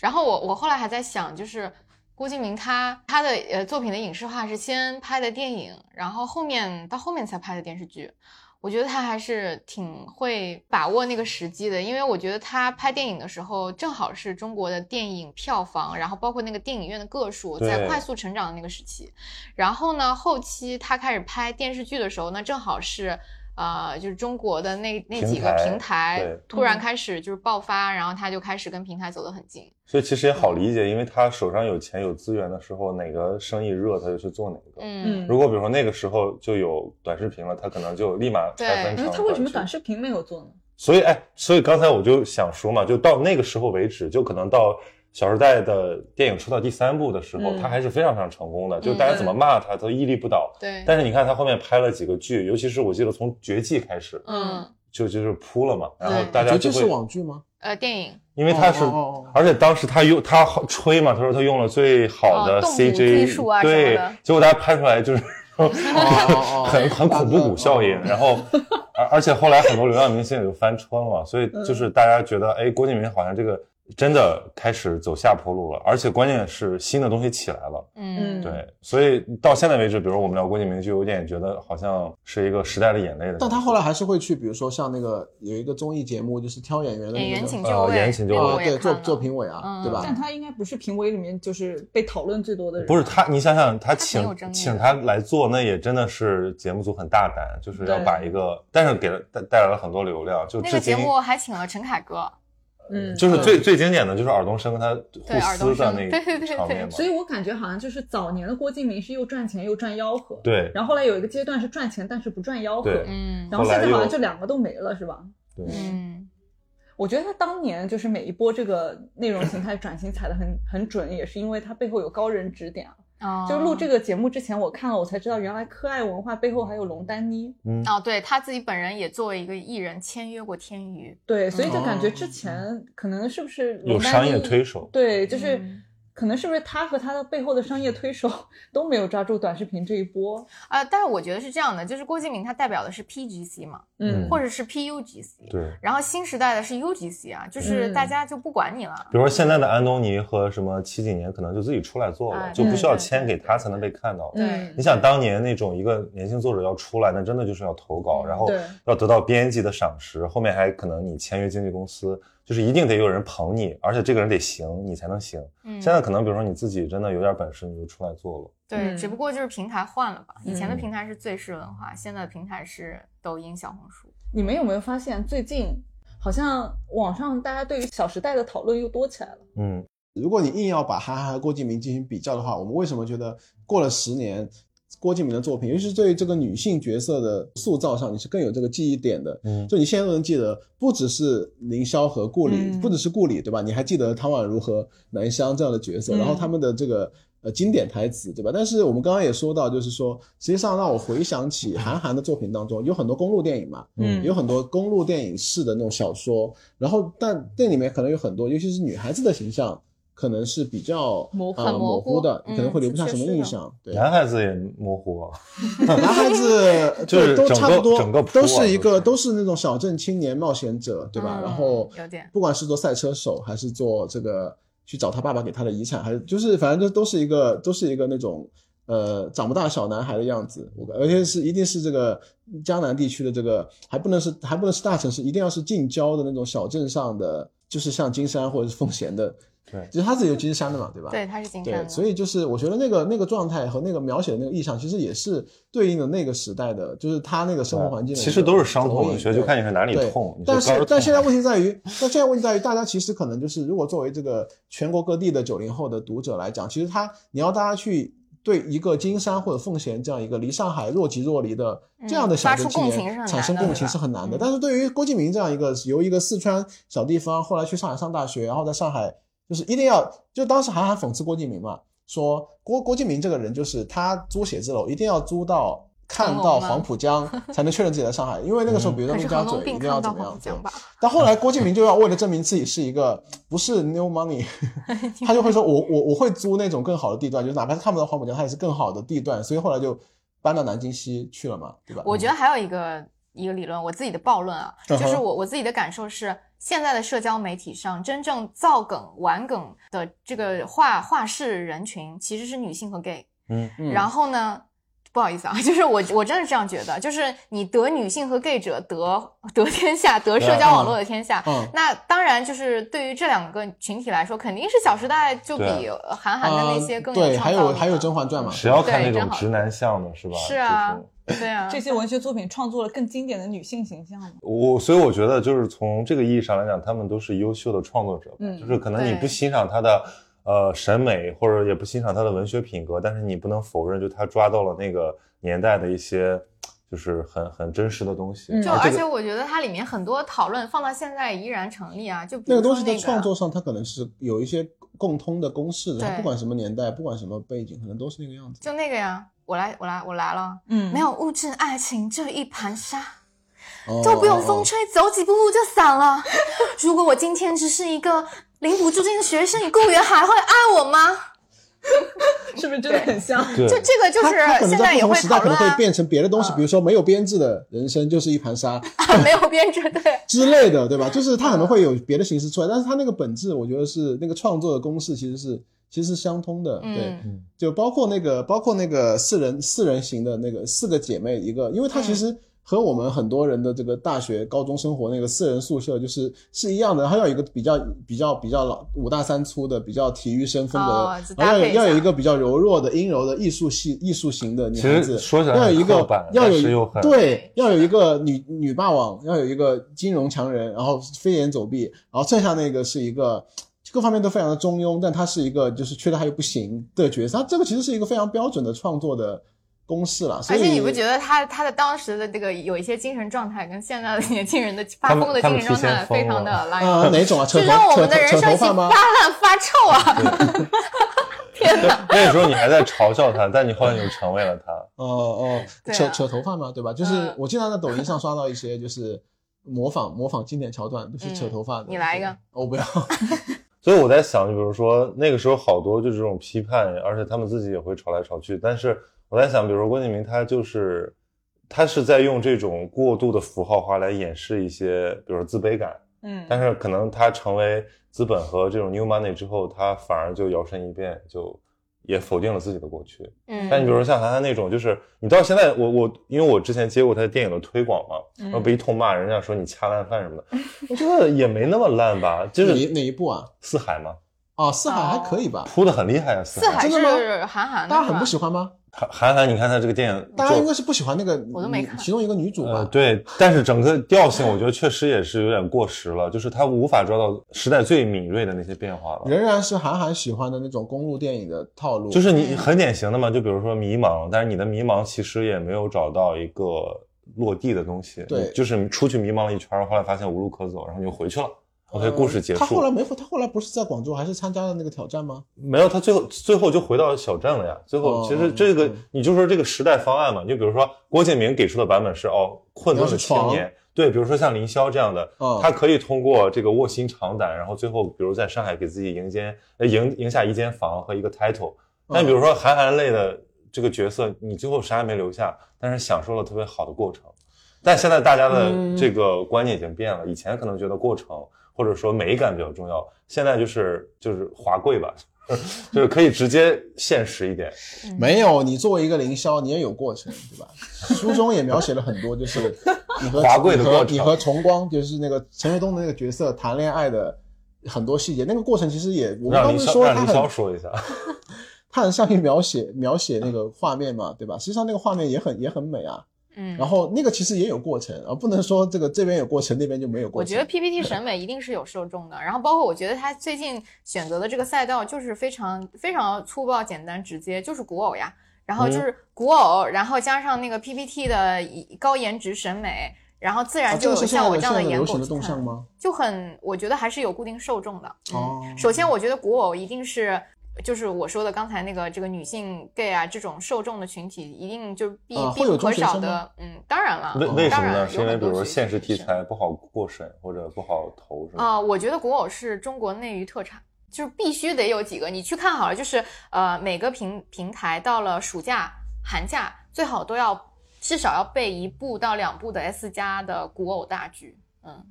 然后我我后来还在想，就是郭敬明他他的呃作品的影视化是先拍的电影，然后后面到后面才拍的电视剧。我觉得他还是挺会把握那个时机的，因为我觉得他拍电影的时候，正好是中国的电影票房，然后包括那个电影院的个数在快速成长的那个时期。然后呢，后期他开始拍电视剧的时候，那正好是。呃，就是中国的那那几个平台突然开始就是爆发，然后他就开始跟平台走得很近。所以其实也好理解，因为他手上有钱有资源的时候，哪个生意热他就去做哪个。嗯，如果比如说那个时候就有短视频了，他可能就立马拆分成。他为什么短视频没有做呢？所以哎，所以刚才我就想说嘛，就到那个时候为止，就可能到。《小时代》的电影出到第三部的时候，他还是非常非常成功的，就大家怎么骂他，都屹立不倒。对。但是你看他后面拍了几个剧，尤其是我记得从《绝技》开始，嗯，就就是扑了嘛，然后大家就会。是网剧吗？呃，电影。因为他是，而且当时他用他吹嘛，他说他用了最好的 CG，对，结果大家拍出来就是很很恐怖谷效应，然后而而且后来很多流量明星也就翻车了嘛，所以就是大家觉得，哎，郭敬明好像这个。真的开始走下坡路了，而且关键是新的东西起来了。嗯，对，所以到现在为止，比如我们聊郭敬明，就有点觉得好像是一个时代的眼泪的。但他后来还是会去，比如说像那个有一个综艺节目，就是挑演员的演员请就位，演员请就位，对，做做评委啊，对吧？但他应该不是评委里面就是被讨论最多的人。不是他，你想想，他请请他来做，那也真的是节目组很大胆，就是要把一个，但是给了带带来了很多流量。就那个节目还请了陈凯歌。嗯，就是最最经典的就是尔冬升跟他互撕的那个场面嘛，所以我感觉好像就是早年的郭敬明是又赚钱又赚吆喝，对，然后后来有一个阶段是赚钱但是不赚吆喝，嗯，然后现在好像就两个都没了，是吧？对，嗯，我觉得他当年就是每一波这个内容形态转型踩的很很准，也是因为他背后有高人指点啊。就录这个节目之前，我看了，我才知道原来科爱文化背后还有龙丹妮。嗯，哦，对他自己本人也作为一个艺人签约过天娱。对，所以就感觉之前可能是不是有商业推手？对，就是。可能是不是他和他的背后的商业推手 都没有抓住短视频这一波啊？但是我觉得是这样的，就是郭敬明他代表的是 PGC 嘛，嗯，或者是 PUGC，对。然后新时代的是 UGC 啊，就是大家就不管你了。比如说现在的安东尼和什么七几年，可能就自己出来做了，就不需要签给他才能被看到。对，你想当年那种一个年轻作者要出来，那真的就是要投稿，然后要得到编辑的赏识，后面还可能你签约经纪公司。就是一定得有人捧你，而且这个人得行，你才能行。嗯，现在可能比如说你自己真的有点本事，你就出来做了。对，只不过就是平台换了吧。以前的平台是最是文化，现在的平台是抖音、小红书。你们有没有发现最近好像网上大家对于《小时代》的讨论又多起来了？嗯，如果你硬要把韩寒和郭敬明进行比较的话，我们为什么觉得过了十年？郭敬明的作品，尤其是对这个女性角色的塑造上，你是更有这个记忆点的。嗯，就你现在都能记得，不只是凌霄和顾里，不只是顾里，对吧？你还记得汤宛如和南湘这样的角色，然后他们的这个呃经典台词，对吧？但是我们刚刚也说到，就是说，实际上让我回想起韩寒的作品当中，有很多公路电影嘛，嗯，有很多公路电影式的那种小说，然后但这里面可能有很多，尤其是女孩子的形象。可能是比较模模糊的，可能会留不下什么印象。对，男孩子也模糊，男孩子就是都差不多，整个都是一个都是那种小镇青年冒险者，对吧？然后有点，不管是做赛车手，还是做这个去找他爸爸给他的遗产，还是就是反正就都是一个都是一个那种呃长不大小男孩的样子。我而且是一定是这个江南地区的这个，还不能是还不能是大城市，一定要是近郊的那种小镇上的，就是像金山或者是奉贤的。对，其实他是有金山的嘛，对吧？对，他是金山。对，所以就是我觉得那个那个状态和那个描写的那个意象，其实也是对应的那个时代的，就是他那个生活环境。其实都是伤痛文学，就看你是哪里痛。但是 但现在问题在于，但现在问题在于，大家其实可能就是，如果作为这个全国各地的九零后的读者来讲，其实他你要大家去对一个金山或者奉贤这样一个离上海若即若离的这样的小镇青年产生共情是很难的。但是对于郭敬明这样一个由一个四川小地方后来去上海上大学，然后在上海。就是一定要，就当时韩寒讽刺郭敬明嘛，说郭郭敬明这个人就是他租写字楼一定要租到看到黄浦江 才能确认自己在上海，因为那个时候比如说陆家嘴一定要怎么样。但后来郭敬明就要为了证明自己是一个不是 new money，他就会说我我我会租那种更好的地段，就是哪怕是看不到黄浦江，它也是更好的地段，所以后来就搬到南京西去了嘛，对吧？我觉得还有一个一个理论，我自己的暴论啊，就是我我自己的感受是。现在的社交媒体上，真正造梗、玩梗的这个画画室人群，其实是女性和 gay。嗯，然后呢，不好意思啊，就是我我真的这样觉得，就是你得女性和 gay 者得得天下，得社交网络的天下。嗯，那当然就是对于这两个群体来说，肯定是《小时代》就比韩寒的那些更对。还有还有《甄嬛传》嘛，谁要看那种直男向的是吧？是啊。对啊，这些文学作品创作了更经典的女性形象。我所以我觉得，就是从这个意义上来讲，他们都是优秀的创作者。嗯，就是可能你不欣赏他的呃审美，或者也不欣赏他的文学品格，但是你不能否认，就他抓到了那个年代的一些就是很很真实的东西。就而且我觉得它里面很多讨论放到现在依然成立啊。就那个东西在创作上，它可能是有一些共通的公式，的，不管什么年代，不管什么背景，可能都是那个样子。就那个呀。我来，我来，我来了。嗯，没有物质爱情这一盘沙，都不用风吹，走几步路就散了。如果我今天只是一个领补助金的学生，你雇员还会爱我吗？是不是真的很像？就这个就是现在也会讨论，会变成别的东西，比如说没有编制的人生就是一盘沙，没有编制对之类的，对吧？就是它可能会有别的形式出来，但是它那个本质，我觉得是那个创作的公式其实是。其实是相通的，对，就包括那个，包括那个四人四人行的那个四个姐妹，一个，因为它其实和我们很多人的这个大学、高中生活那个四人宿舍就是是一样的。它要有一个比较比较比较老五大三粗的比较体育生风格，然后要要有一个比较柔弱的阴柔的艺术系艺术型的女孩子，说起来要有一个要有对，要有一个女女霸王，要有一个金融强人，然后飞檐走壁，然后剩下那个是一个。各方面都非常的中庸，但他是一个就是缺的他又不行的角色，他这个其实是一个非常标准的创作的公式了。而且你不觉得他他的当时的这个有一些精神状态跟现在的年轻人的 发疯的精神状态非常的拉啊？哪种啊？就让我们的人生发烂发臭啊！天哪！那个时候你还在嘲笑他，但你后来又成为了他。哦哦，扯扯头发嘛，对吧？就是我经常在抖音上刷到一些就是模仿模仿经典桥段，就是扯头发的。你来一个，我不要。所以我在想，就比如说那个时候好多就这种批判，而且他们自己也会吵来吵去。但是我在想，比如说郭敬明，他就是他是在用这种过度的符号化来掩饰一些，比如说自卑感。嗯，但是可能他成为资本和这种 new money 之后，他反而就摇身一变就。也否定了自己的过去，嗯，但你比如说像韩寒那种，就是你到现在，我我因为我之前接过他的电影的推广嘛，然后被一通骂，人家说你掐烂饭什么的，我觉得也没那么烂吧，就是哪哪一部啊？四海吗？哦，四海还可以吧，铺的很厉害啊，四海。是韩寒，大家很不喜欢吗？韩韩寒，你看他这个电影，大家应该是不喜欢那个，我都没看其中一个女主吧？对，但是整个调性我觉得确实也是有点过时了，就是他无法抓到时代最敏锐的那些变化了。仍然是韩寒喜欢的那种公路电影的套路，就是你很典型的嘛，就比如说迷茫，但是你的迷茫其实也没有找到一个落地的东西，对，就是出去迷茫了一圈，后来发现无路可走，然后你就回去了。OK，故事结束。他后来没回，他后来不是在广州，还是参加了那个挑战吗？没有，他最后最后就回到小镇了呀。最后其实这个你就说这个时代方案嘛，就比如说郭敬明给出的版本是哦，困顿的青年，对，比如说像凌霄这样的，他可以通过这个卧薪尝胆，然后最后比如在上海给自己赢间赢赢下一间房和一个 title。但比如说韩寒类的这个角色，你最后啥也没留下，但是享受了特别好的过程。但现在大家的这个观念已经变了，以前可能觉得过程。或者说美感比较重要，现在就是就是华贵吧，就是可以直接现实一点。没有，你作为一个凌霄，你也有过程，对吧？书中也描写了很多，就是你和 华贵的过程，你和崇光，就是那个陈学冬的那个角色谈恋爱的很多细节。那个过程其实也，我们刚是说他很说一下，他很善于描写描写那个画面嘛，对吧？实际上那个画面也很也很美啊。嗯，然后那个其实也有过程，而不能说这个这边有过程，那边就没有过程。我觉得 PPT 审美一定是有受众的，然后包括我觉得他最近选择的这个赛道就是非常非常粗暴、简单、直接，就是古偶呀，然后就是古偶，然后加上那个 PPT 的高颜值审美，然后自然就有像我这样的颜狗动向吗？就很，我觉得还是有固定受众的。哦，首先我觉得古偶一定是。就是我说的刚才那个这个女性 gay 啊，这种受众的群体一定就必必不可少的。嗯，当然了。为为什么呢？是因为比如说现实题材不好过审或者不好投，是吗？啊，我觉得古偶是中国内娱特产，就是必须得有几个。你去看好了，就是呃每个平平台到了暑假寒假，最好都要至少要备一部到两部的 S 加的古偶大剧。嗯。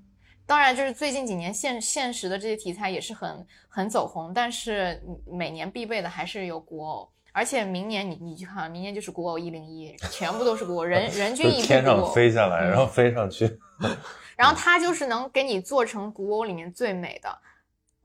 当然，就是最近几年现现实的这些题材也是很很走红，但是每年必备的还是有古偶，而且明年你你去看，明年就是古偶一零一，全部都是古偶，人 人均一部天上飞下来，然后飞上去，然后它就是能给你做成古偶里面最美的。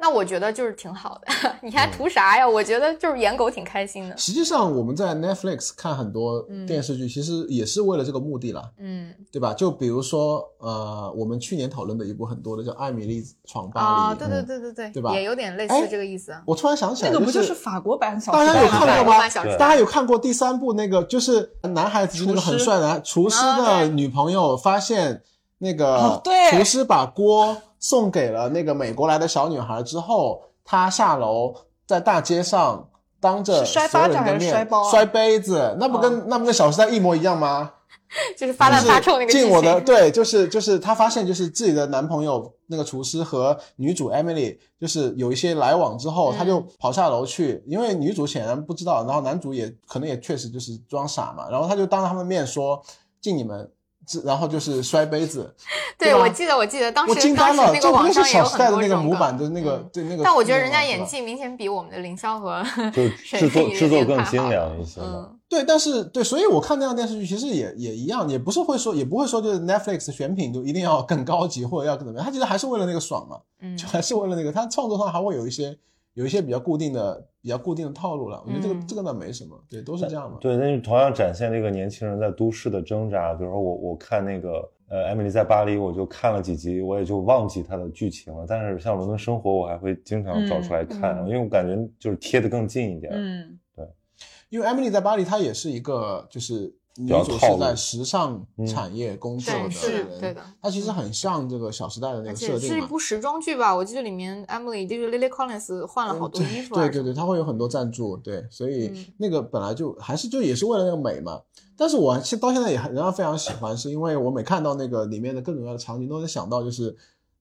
那我觉得就是挺好的，你还图啥呀？我觉得就是演狗挺开心的。实际上我们在 Netflix 看很多电视剧，其实也是为了这个目的啦，嗯，对吧？就比如说，呃，我们去年讨论的一部很多的叫《艾米丽闯巴黎》，啊，对对对对对，对吧？也有点类似这个意思。我突然想起来，那个不就是法国版小？大家有看过吗？大家有看过第三部那个，就是男孩子那个很帅的厨师的女朋友发现那个厨师把锅。送给了那个美国来的小女孩之后，她下楼在大街上当着所有人的面摔杯子，那不跟那不跟《小时代》一模一样吗？就是发烂发臭那个。进我的对，就是就是她发现就是自己的男朋友那个厨师和女主 Emily 就是有一些来往之后，他就跑下楼去，因为女主显然不知道，然后男主也可能也确实就是装傻嘛，然后他就当着他们面说敬你们。然后就是摔杯子，对我记得我记得当时当时那个网上也有很多那个模板的那个对那个，但我觉得人家演技明显比我们的凌霄和 就制作制作更精良一些。对，但是对，所以我看那样电视剧其实也也一样，也不是会说也不会说就是 Netflix 选品就一定要更高级或者要怎么样，他其实还是为了那个爽嘛，就还是为了那个，他创作上还会有一些。有一些比较固定的、比较固定的套路了，我觉得这个这个倒没什么，对，都是这样嘛。对，那同样展现这个年轻人在都市的挣扎。比如说我我看那个呃《艾米丽在巴黎》，我就看了几集，我也就忘记它的剧情了。但是像《伦敦生活》，我还会经常找出来看，因为我感觉就是贴得更近一点。嗯，对，因为《艾米丽在巴黎》它也是一个就是。女主是在时尚产业工作的，是对的。它其实很像这个《小时代》的那个设定是一部时装剧吧？我记得里面 Emily 就是 Lily Collins 换了好多衣服。对对对，它会有很多赞助，对，所以那个本来就还是就也是为了那个美嘛。但是我现到现在也仍然非常喜欢，是因为我每看到那个里面的各种各样的场景，都能想到就是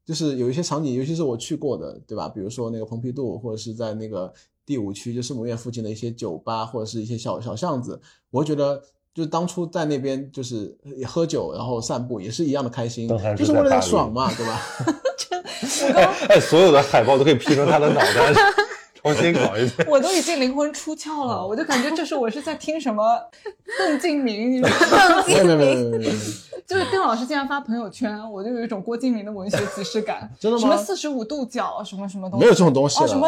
就是有一些场景，尤其是我去过的，对吧？比如说那个蓬皮杜，或者是在那个第五区就圣母院附近的一些酒吧，或者是一些小小巷子，我觉得。就是当初在那边就是喝酒，然后散步，也是一样的开心，就是为了爽嘛，对吧？哎，所有的海报都可以 P 成他的脑袋，重新搞一遍。我都已经灵魂出窍了，我就感觉这是我是在听什么邓敬明，邓敬明，就是邓老师竟然发朋友圈，我就有一种郭敬明的文学即视感。真的吗？什么四十五度角，什么什么东西？没有这种东西什么？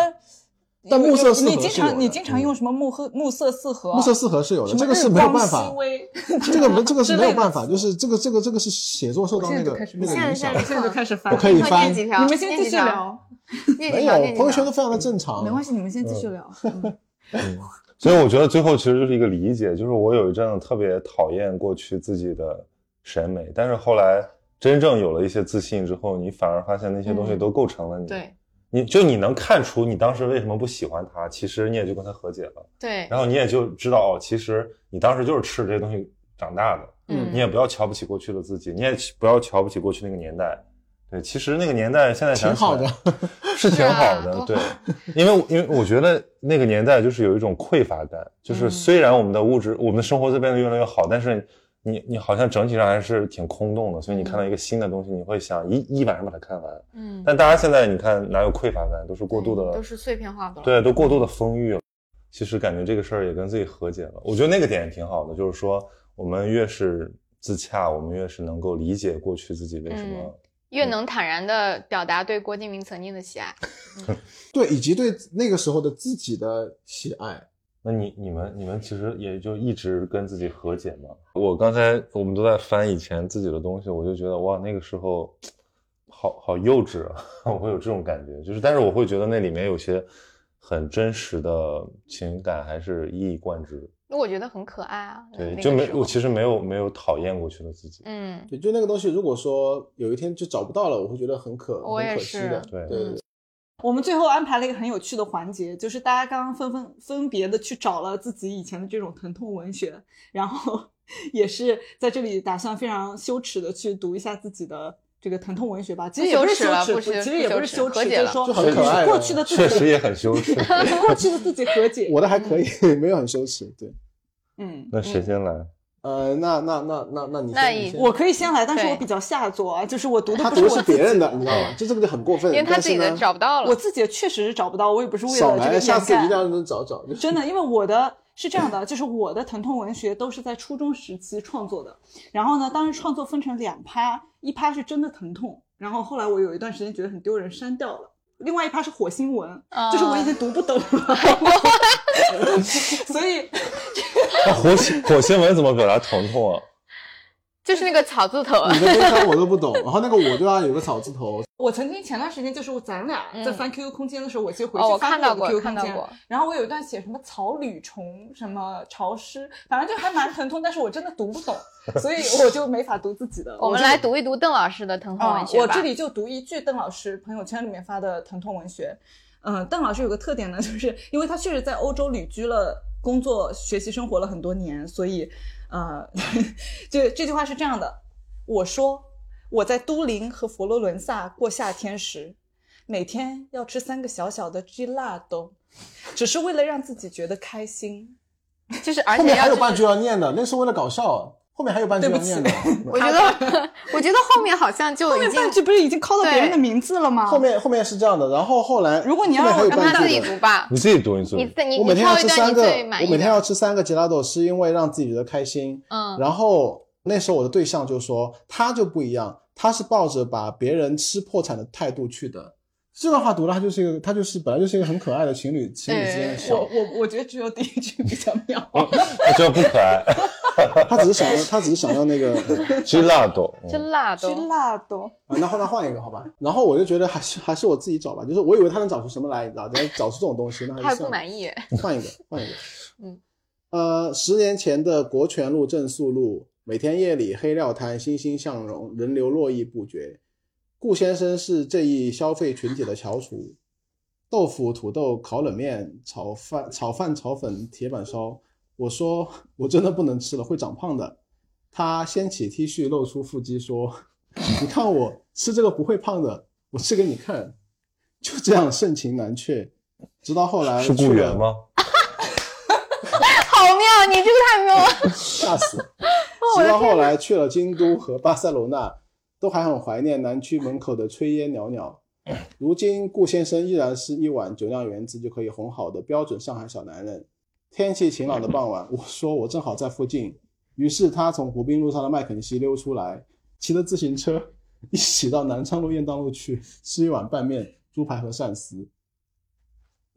但暮色四合你经常你经常用什么暮色暮色四合？暮色四合是有的，这个是没有办法。这个没这个是没有办法，就是这个这个这个是写作受到那个那个影响。现在就开始 翻，我可以翻。你们先继续聊。没有，朋友圈都非常的正常。没关系，你们先继续聊。所以我觉得最后其实就是一个理解，就是我有一阵子特别讨厌过去自己的审美，但是后来真正有了一些自信之后，你反而发现那些东西都构成了你。对，你就你能看出你当时为什么不喜欢他，其实你也就跟他和解了。对，然后你也就知道哦，其实你当时就是吃这些东西长大的。嗯，你也不要瞧不起过去的自己，你也不要瞧不起过去那个年代。对，其实那个年代现在想挺好的，是挺好的。对，因为因为我觉得那个年代就是有一种匮乏感，就是虽然我们的物质、我们的生活在变得越来越好，但是你你好像整体上还是挺空洞的。所以你看到一个新的东西，你会想一一晚上把它看完。嗯。但大家现在你看哪有匮乏感，都是过度的，都是碎片化的。对，都过度的丰裕了。其实感觉这个事儿也跟自己和解了。我觉得那个点挺好的，就是说我们越是自洽，我们越是能够理解过去自己为什么。越能坦然的表达对郭敬明曾经的喜爱，对，以及对那个时候的自己的喜爱。那你、你们、你们其实也就一直跟自己和解嘛。我刚才我们都在翻以前自己的东西，我就觉得哇，那个时候好好幼稚啊，我会有这种感觉。就是，但是我会觉得那里面有些很真实的情感，还是一以贯之。那我觉得很可爱啊，对，就没我其实没有没有讨厌过去的自己，嗯，对，就那个东西，如果说有一天就找不到了，我会觉得很可很可惜的，对对。我们最后安排了一个很有趣的环节，就是大家刚刚分分分别的去找了自己以前的这种疼痛文学，然后 也是在这里打算非常羞耻的去读一下自己的。这个疼痛文学吧，其实也不是羞耻，其实也不是羞耻，就是说过去的 自己，确实也很羞耻，过去的自己和解。我的还可以，没有很羞耻。对，嗯，那谁先来？呃，那那那那那你，那我可以先来，但是我比较下作啊，就是我读的不是是别人的，你知道吗？就 这个就很过分，因为他自己的找不到了，我自己确实是找不到，我也不是为了这个下次一定要能找找。真的，因为我的。是这样的，就是我的疼痛文学都是在初中时期创作的，然后呢，当时创作分成两趴，一趴是真的疼痛，然后后来我有一段时间觉得很丢人，删掉了。另外一趴是火星文，就是我已经读不懂了，所以火星火星文怎么表达疼痛啊？就是那个草字头，你的悲伤我都不懂。然后那个我对啊有个草字头。我曾经前段时间就是咱俩在翻 QQ 空间的时候，我就回去翻过 QQ 空间。然后我有一段写什么草履虫什么潮湿，反正就还蛮疼痛，但是我真的读不懂，所以我就没法读自己的。我们来读一读邓老师的疼痛文学吧。我这里就读一句邓老师朋友圈里面发的疼痛文学。嗯，邓老师有个特点呢，就是因为他确实在欧洲旅居了，工作、学习、生活了很多年，所以呃，就这句话是这样的。我说，我在都灵和佛罗伦萨过夏天时，每天要吃三个小小的 gelato，只是为了让自己觉得开心。就是而且后面还有半句要念的，那是为了搞笑。后面还有半句要念的。我觉得，我觉得后面好像就后面半句不是已经 call 到别人的名字了吗？后面后面是这样的，然后后来如果你要让他自己读吧，你自己读一次。你你我每天要吃三个，我每天要吃三个 gelato，是因为让自己觉得开心。嗯，然后。那时候我的对象就说他就不一样，他是抱着把别人吃破产的态度去的。这段话读了，他就是一个，他就是本来就是一个很可爱的情侣情侣之间的笑。我我我觉得只有第一句比较妙。我觉得不可爱，他只是想要，他只是想要那个 真辣多，真辣多，真辣多。啊，那换那换一个好吧。然后我就觉得还是还是我自己找吧，就是我以为他能找出什么来，你知道，找出这种东西，那还不满意。换一个，换一个。嗯，呃，十年前的国权路正宿路。每天夜里黑料摊欣欣向荣，人流络绎不绝。顾先生是这一消费群体的翘楚。豆腐、土豆、烤冷面、炒饭、炒饭、炒粉、铁板烧。我说我真的不能吃了，会长胖的。他掀起 T 恤，露出腹肌，说：“你看我吃这个不会胖的，我吃给你看。”就这样盛情难却，直到后来是雇员吗？好妙，你这个太妙了，吓死！直到后来去了京都和巴塞罗那，都还很怀念南区门口的炊烟袅袅。如今顾先生依然是一碗酒酿圆子就可以哄好的标准上海小男人。天气晴朗的傍晚，我说我正好在附近，于是他从湖滨路上的麦肯锡溜出来，骑着自行车一起到南昌路雁荡路去吃一碗拌面、猪排和鳝丝。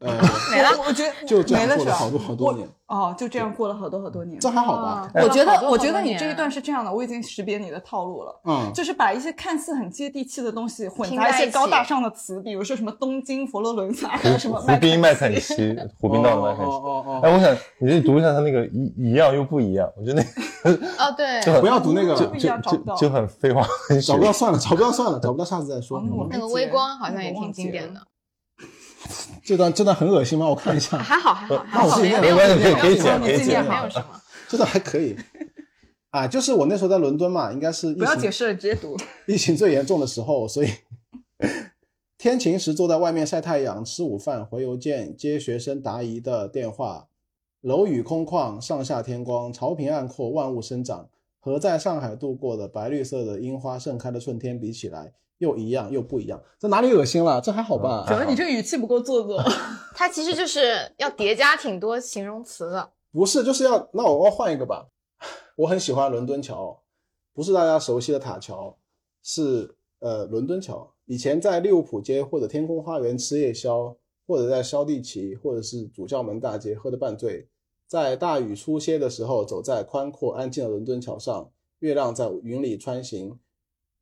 呃，没了，我觉得 就这样过了好多好多年。哦，就这样过了好多好多年，这还好吧？我觉得，我觉得你这一段是这样的，我已经识别你的套路了。嗯，就是把一些看似很接地气的东西混杂一些高大上的词，比如说什么东京、佛罗伦萨，还有什么湖滨麦肯锡、湖滨道的麦肯锡。哦哦。哎，我想你这读一下他那个一一样又不一样，我觉得那哦对，不要读那个，就就就很废话，找不到算了，找不到算了，找不到下次再说。那个微光好像也挺经典的。这段这段很恶心吗？我看一下，还好还好，还好没有没关系，可以剪可以剪，没有什么，这段还可以。啊，就是我那时候在伦敦嘛，应该是不要解释了，直接读。疫情最严重的时候，所以 天晴时坐在外面晒太阳、吃午饭、回邮件、接学生答疑的电话，楼宇空旷，上下天光，潮平暗阔，万物生长，和在上海度过的白绿色的樱花盛开的春天比起来。又一样又不一样，这哪里恶心了？这还好吧？觉得你这个语气不够做作。它其实就是要叠加挺多形容词的。不是，就是要那我我换一个吧。我很喜欢伦敦桥，不是大家熟悉的塔桥，是呃伦敦桥。以前在利物浦街或者天空花园吃夜宵，或者在肖地奇或者是主教门大街喝得半醉，在大雨初歇的时候，走在宽阔安静的伦敦桥上，月亮在云里穿行。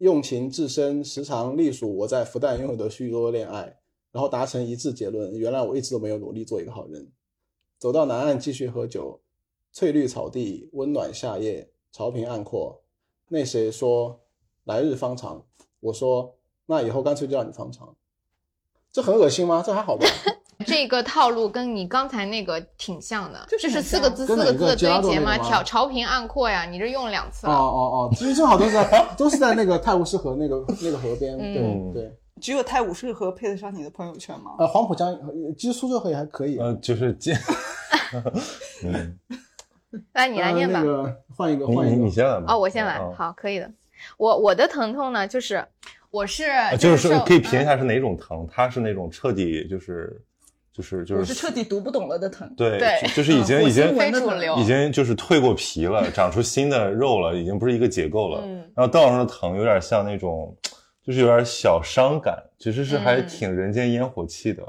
用情至深，时常隶属我在复旦拥有的许多恋爱，然后达成一致结论：原来我一直都没有努力做一个好人。走到南岸继续喝酒，翠绿草地，温暖夏夜，潮平岸阔。那谁说来日方长？我说那以后干脆就让你方长。这很恶心吗？这还好吧？这个套路跟你刚才那个挺像的，就是四个字四个字的堆叠嘛，挑潮平岸阔呀，你这用了两次了哦哦哦，其实正好都是在都是在那个泰晤士河那个那个河边，对对。只有泰晤士河配得上你的朋友圈吗？呃，黄浦江其实苏州河也还可以。呃，就是见。嗯。来，你来念吧。那个换一个，换一个，你先来吧。哦，我先来，好，可以的。我我的疼痛呢，就是我是就是说可以评一下是哪种疼，它是那种彻底就是。就是就是，我是彻底读不懂了的疼，对，就是已经已经非主流，已经就是蜕过皮了，长出新的肉了，已经不是一个结构了。然后道上的疼有点像那种，就是有点小伤感，其实是还挺人间烟火气的。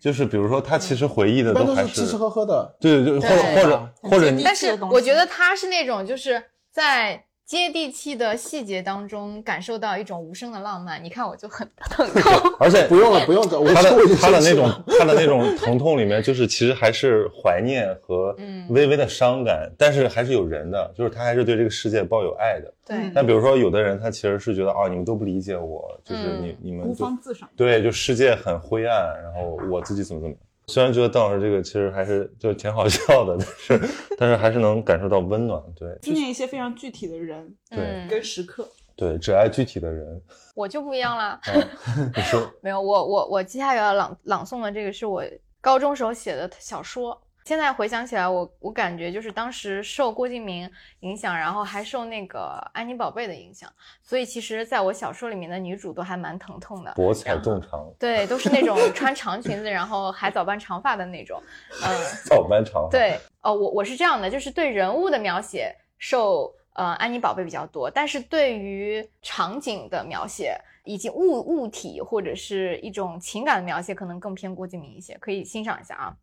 就是比如说他其实回忆的都还是吃吃喝喝的，对对对，或者或者或者，但是我觉得他是那种就是在。接地气的细节当中，感受到一种无声的浪漫。你看，我就很 疼痛，而且不用了，不用了。他的他的那种他的那种疼痛里面，就是其实还是怀念和微微的伤感，但是还是有人的，就是他还是对这个世界抱有爱的。对。但比如说，有的人他其实是觉得，哦，你们都不理解我，就是你你们孤芳自赏。对，就世界很灰暗，然后我自己怎么怎么。虽然觉得邓老师这个其实还是就挺好笑的，但是 但是还是能感受到温暖。对，纪念一些非常具体的人，对，跟时刻，对，只爱具体的人。我就不一样了，你说没有？我我我接下来要朗朗诵的这个是我高中时候写的小说。现在回想起来，我我感觉就是当时受郭敬明影响，然后还受那个安妮宝贝的影响，所以其实在我小说里面的女主都还蛮疼痛的，博采众长，对，都是那种穿长裙子，然后海藻般长发的那种，嗯，藻般长，对，哦，我我是这样的，就是对人物的描写受呃安妮宝贝比较多，但是对于场景的描写以及物物体或者是一种情感的描写，可能更偏郭敬明一些，可以欣赏一下啊。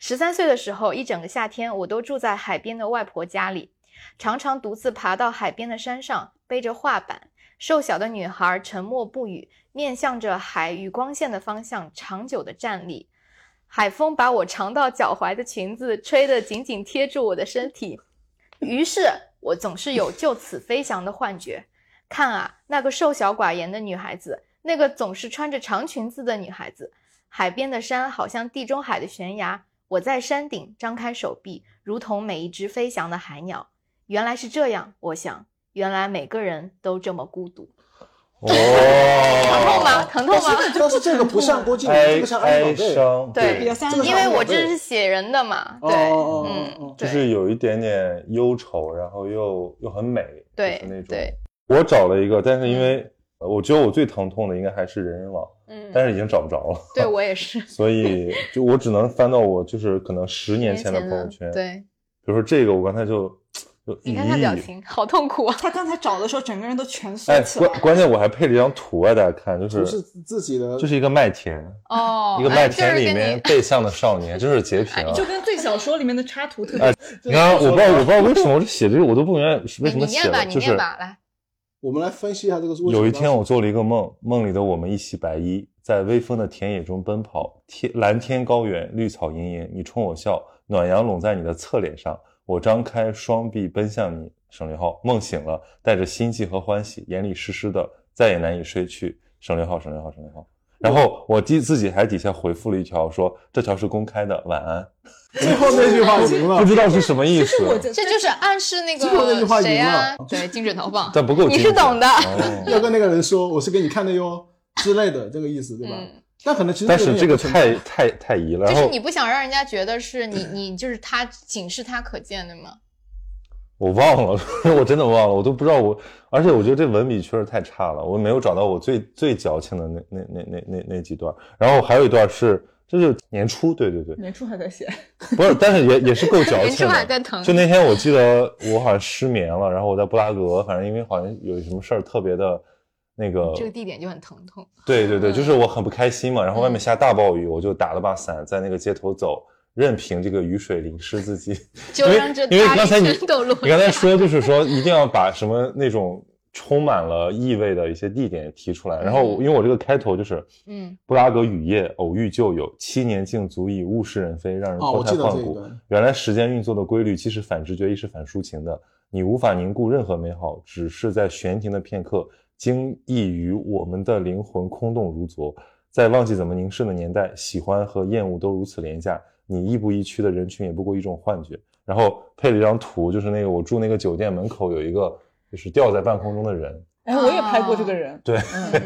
十三岁的时候，一整个夏天我都住在海边的外婆家里，常常独自爬到海边的山上，背着画板。瘦小的女孩沉默不语，面向着海与光线的方向，长久地站立。海风把我长到脚踝的裙子吹得紧紧贴住我的身体，于是我总是有就此飞翔的幻觉。看啊，那个瘦小寡言的女孩子，那个总是穿着长裙子的女孩子。海边的山好像地中海的悬崖，我在山顶张开手臂，如同每一只飞翔的海鸟。原来是这样，我想，原来每个人都这么孤独。哦，疼痛吗？疼痛吗？但是这个不像郭靖，这个像哀伤。对，因为我这是写人的嘛。对，嗯，就是有一点点忧愁，然后又又很美，对那种。对，我找了一个，但是因为我觉得我最疼痛的应该还是人人网。嗯，但是已经找不着了。对我也是，所以就我只能翻到我就是可能十年前的朋友圈。对，比如说这个，我刚才就你看他表情，好痛苦啊！他刚才找的时候，整个人都蜷缩起来。关关键我还配了一张图啊，大家看，就是是自己的，就是一个麦田哦，一个麦田里面背向的少年，就是截屏，就跟最小说里面的插图特别。你看，我不知道，我不知道为什么我写这个，我都不明白为什么写。你念吧，你念吧，来。我们来分析一下这个。有一天，我做了一个梦，梦里的我们一袭白衣，在微风的田野中奔跑，天蓝天高远，绿草茵茵，你冲我笑，暖阳拢在你的侧脸上，我张开双臂奔向你。省略号，梦醒了，带着心悸和欢喜，眼里湿湿的，再也难以睡去。省略号，省略号，省略号。然后我第自己还底下回复了一条，说这条是公开的，晚安。最后那句话赢了，不知道是什么意思。这就是暗示那个那句话谁呀？对，精准投放，但不够。你是懂的，要跟那个人说，我是给你看的哟之类的，这个意思对吧？但可能其实但是这个太太太疑了，就是你不想让人家觉得是你，你就是他，仅是他可见的吗？我忘了，我真的忘了，我都不知道我，而且我觉得这文笔确实太差了，我没有找到我最最矫情的那那那那那那几段，然后还有一段是，这是年初，对对对，年初还在写，不是，但是也也是够矫情，年初还在疼，就那天我记得我好像失眠了，然后我在布拉格，反正因为好像有什么事儿特别的，那个这个地点就很疼痛，对对对，就是我很不开心嘛，然后外面下大暴雨，我就打了把伞在那个街头走。任凭这个雨水淋湿自己，就。让这因为刚才你你刚才说就是说一定要把什么那种充满了意味的一些地点提出来，然后因为我这个开头就是嗯，布拉格雨夜偶遇旧友，七年竟足以物是人非，让人脱胎换骨。原来时间运作的规律既是反直觉亦是反抒情的，你无法凝固任何美好，只是在悬停的片刻，惊异于我们的灵魂空洞如昨，在忘记怎么凝视的年代，喜欢和厌恶都如此廉价。你亦步亦趋的人群也不过一种幻觉，然后配了一张图，就是那个我住那个酒店门口有一个就是吊在半空中的人。哎，我也拍过这个人。对，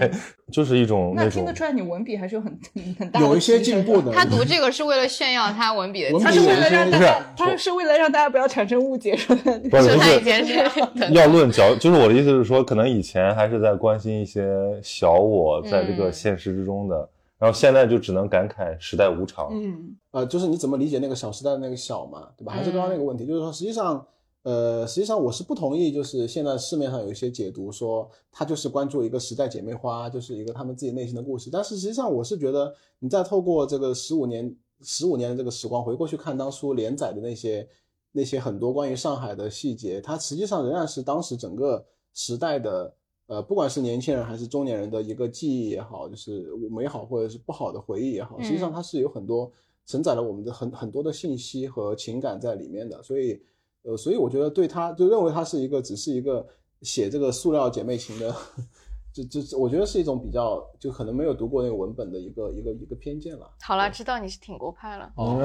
就是一种那听得出来你文笔还是有很很大有一些进步的。他读这个是为了炫耀他文笔的，他是为了让大家，他是为了让大家不要产生误解，说的。不是他以前是 要论角，就是我的意思是说，可能以前还是在关心一些小我在这个现实之中的。然后现在就只能感慨时代无常。嗯，呃，就是你怎么理解那个小时代的那个小嘛，对吧？还是刚刚那个问题，就是说，实际上，呃，实际上我是不同意，就是现在市面上有一些解读说，他就是关注一个时代姐妹花，就是一个他们自己内心的故事。但是实际上，我是觉得，你再透过这个十五年、十五年的这个时光回过去看当初连载的那些那些很多关于上海的细节，它实际上仍然是当时整个时代的。呃，不管是年轻人还是中年人的一个记忆也好，就是美好或者是不好的回忆也好，实际上它是有很多承载了我们的很很多的信息和情感在里面的。所以，呃，所以我觉得对他就认为他是一个只是一个写这个塑料姐妹情的，就就我觉得是一种比较就可能没有读过那个文本的一个一个一个偏见了。好了，知道你是挺过派了。哦，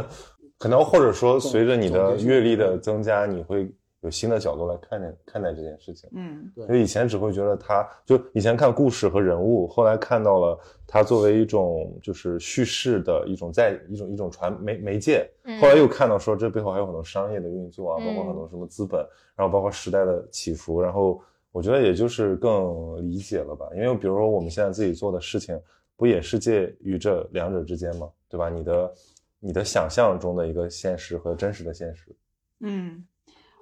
可能或者说随着你的阅历的增加，你会。有新的角度来看待看待这件事情，嗯，对，因为以前只会觉得他就以前看故事和人物，后来看到了他作为一种就是叙事的一种在一种一种传媒媒介，后来又看到说这背后还有很多商业的运作啊，包括很多什么资本，然后包括时代的起伏，然后我觉得也就是更理解了吧，因为比如说我们现在自己做的事情，不也是介于这两者之间吗？对吧？你的你的想象中的一个现实和真实的现实，嗯。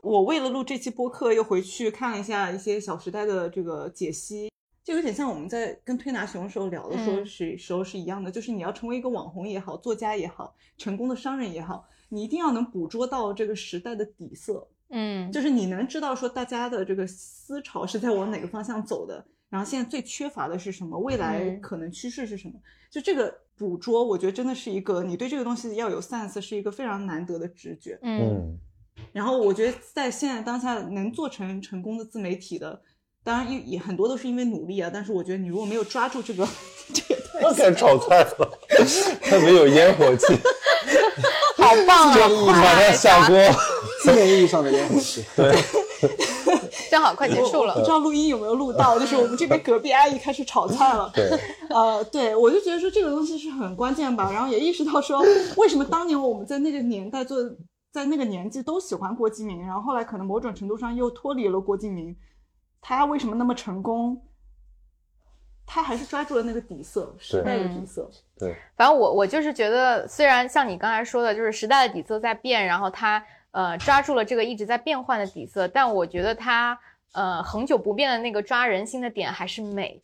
我为了录这期播客，又回去看了一下一些《小时代》的这个解析，就有点像我们在跟推拿熊的时候聊的，说是时候是一样的，就是你要成为一个网红也好，作家也好，成功的商人也好，你一定要能捕捉到这个时代的底色，嗯，就是你能知道说大家的这个思潮是在往哪个方向走的，然后现在最缺乏的是什么，未来可能趋势是什么，就这个捕捉，我觉得真的是一个你对这个东西要有 sense，是一个非常难得的直觉，嗯。然后我觉得在现在当下能做成成功的自媒体的，当然也也很多都是因为努力啊。但是我觉得你如果没有抓住这个，我该炒菜了，它没有烟火气，好棒啊！马上下锅，字面意义上的烟火气。对，正好快结束了。不知道录音有没有录到，就是我们这边隔壁阿姨开始炒菜了。对，呃，对我就觉得说这个东西是很关键吧。然后也意识到说，为什么当年我们在那个年代做。在那个年纪都喜欢郭敬明，然后后来可能某种程度上又脱离了郭敬明，他为什么那么成功？他还是抓住了那个底色，时代的底色。对，反正我我就是觉得，虽然像你刚才说的，就是时代的底色在变，然后他呃抓住了这个一直在变换的底色，但我觉得他呃恒久不变的那个抓人心的点还是美。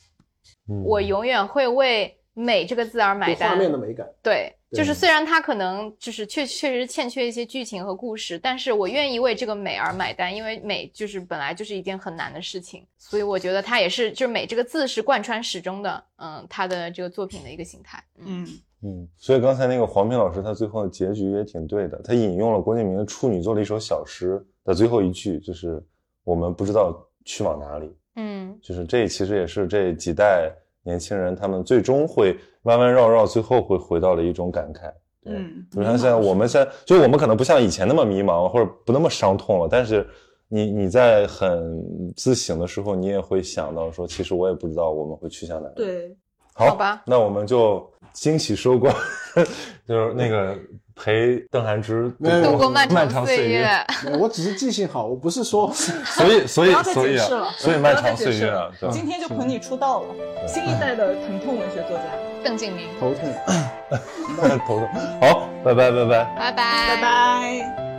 我永远会为美这个字而买单。画面的美感。对。就是虽然它可能就是确确实欠缺一些剧情和故事，但是我愿意为这个美而买单，因为美就是本来就是一件很难的事情，所以我觉得它也是就是美这个字是贯穿始终的，嗯，他的这个作品的一个形态，嗯。嗯，所以刚才那个黄平老师他最后的结局也挺对的，他引用了郭敬明的处女作的一首小诗的最后一句，就是我们不知道去往哪里，嗯，就是这其实也是这几代。年轻人他们最终会弯弯绕绕，最后会回到了一种感慨。嗯，就像现在我们现在，就我们可能不像以前那么迷茫或者不那么伤痛了，但是你你在很自省的时候，你也会想到说，其实我也不知道我们会去向哪里。对，好吧，那我们就惊喜收官，就是那个。陪邓涵之度过漫长岁月。我只是记性好，我不是说，所以所以所以所以漫长岁月啊，今天就捧你出道了，新一代的疼痛文学作家。邓敬明，头痛，头痛，好，拜拜拜拜。拜拜。拜拜。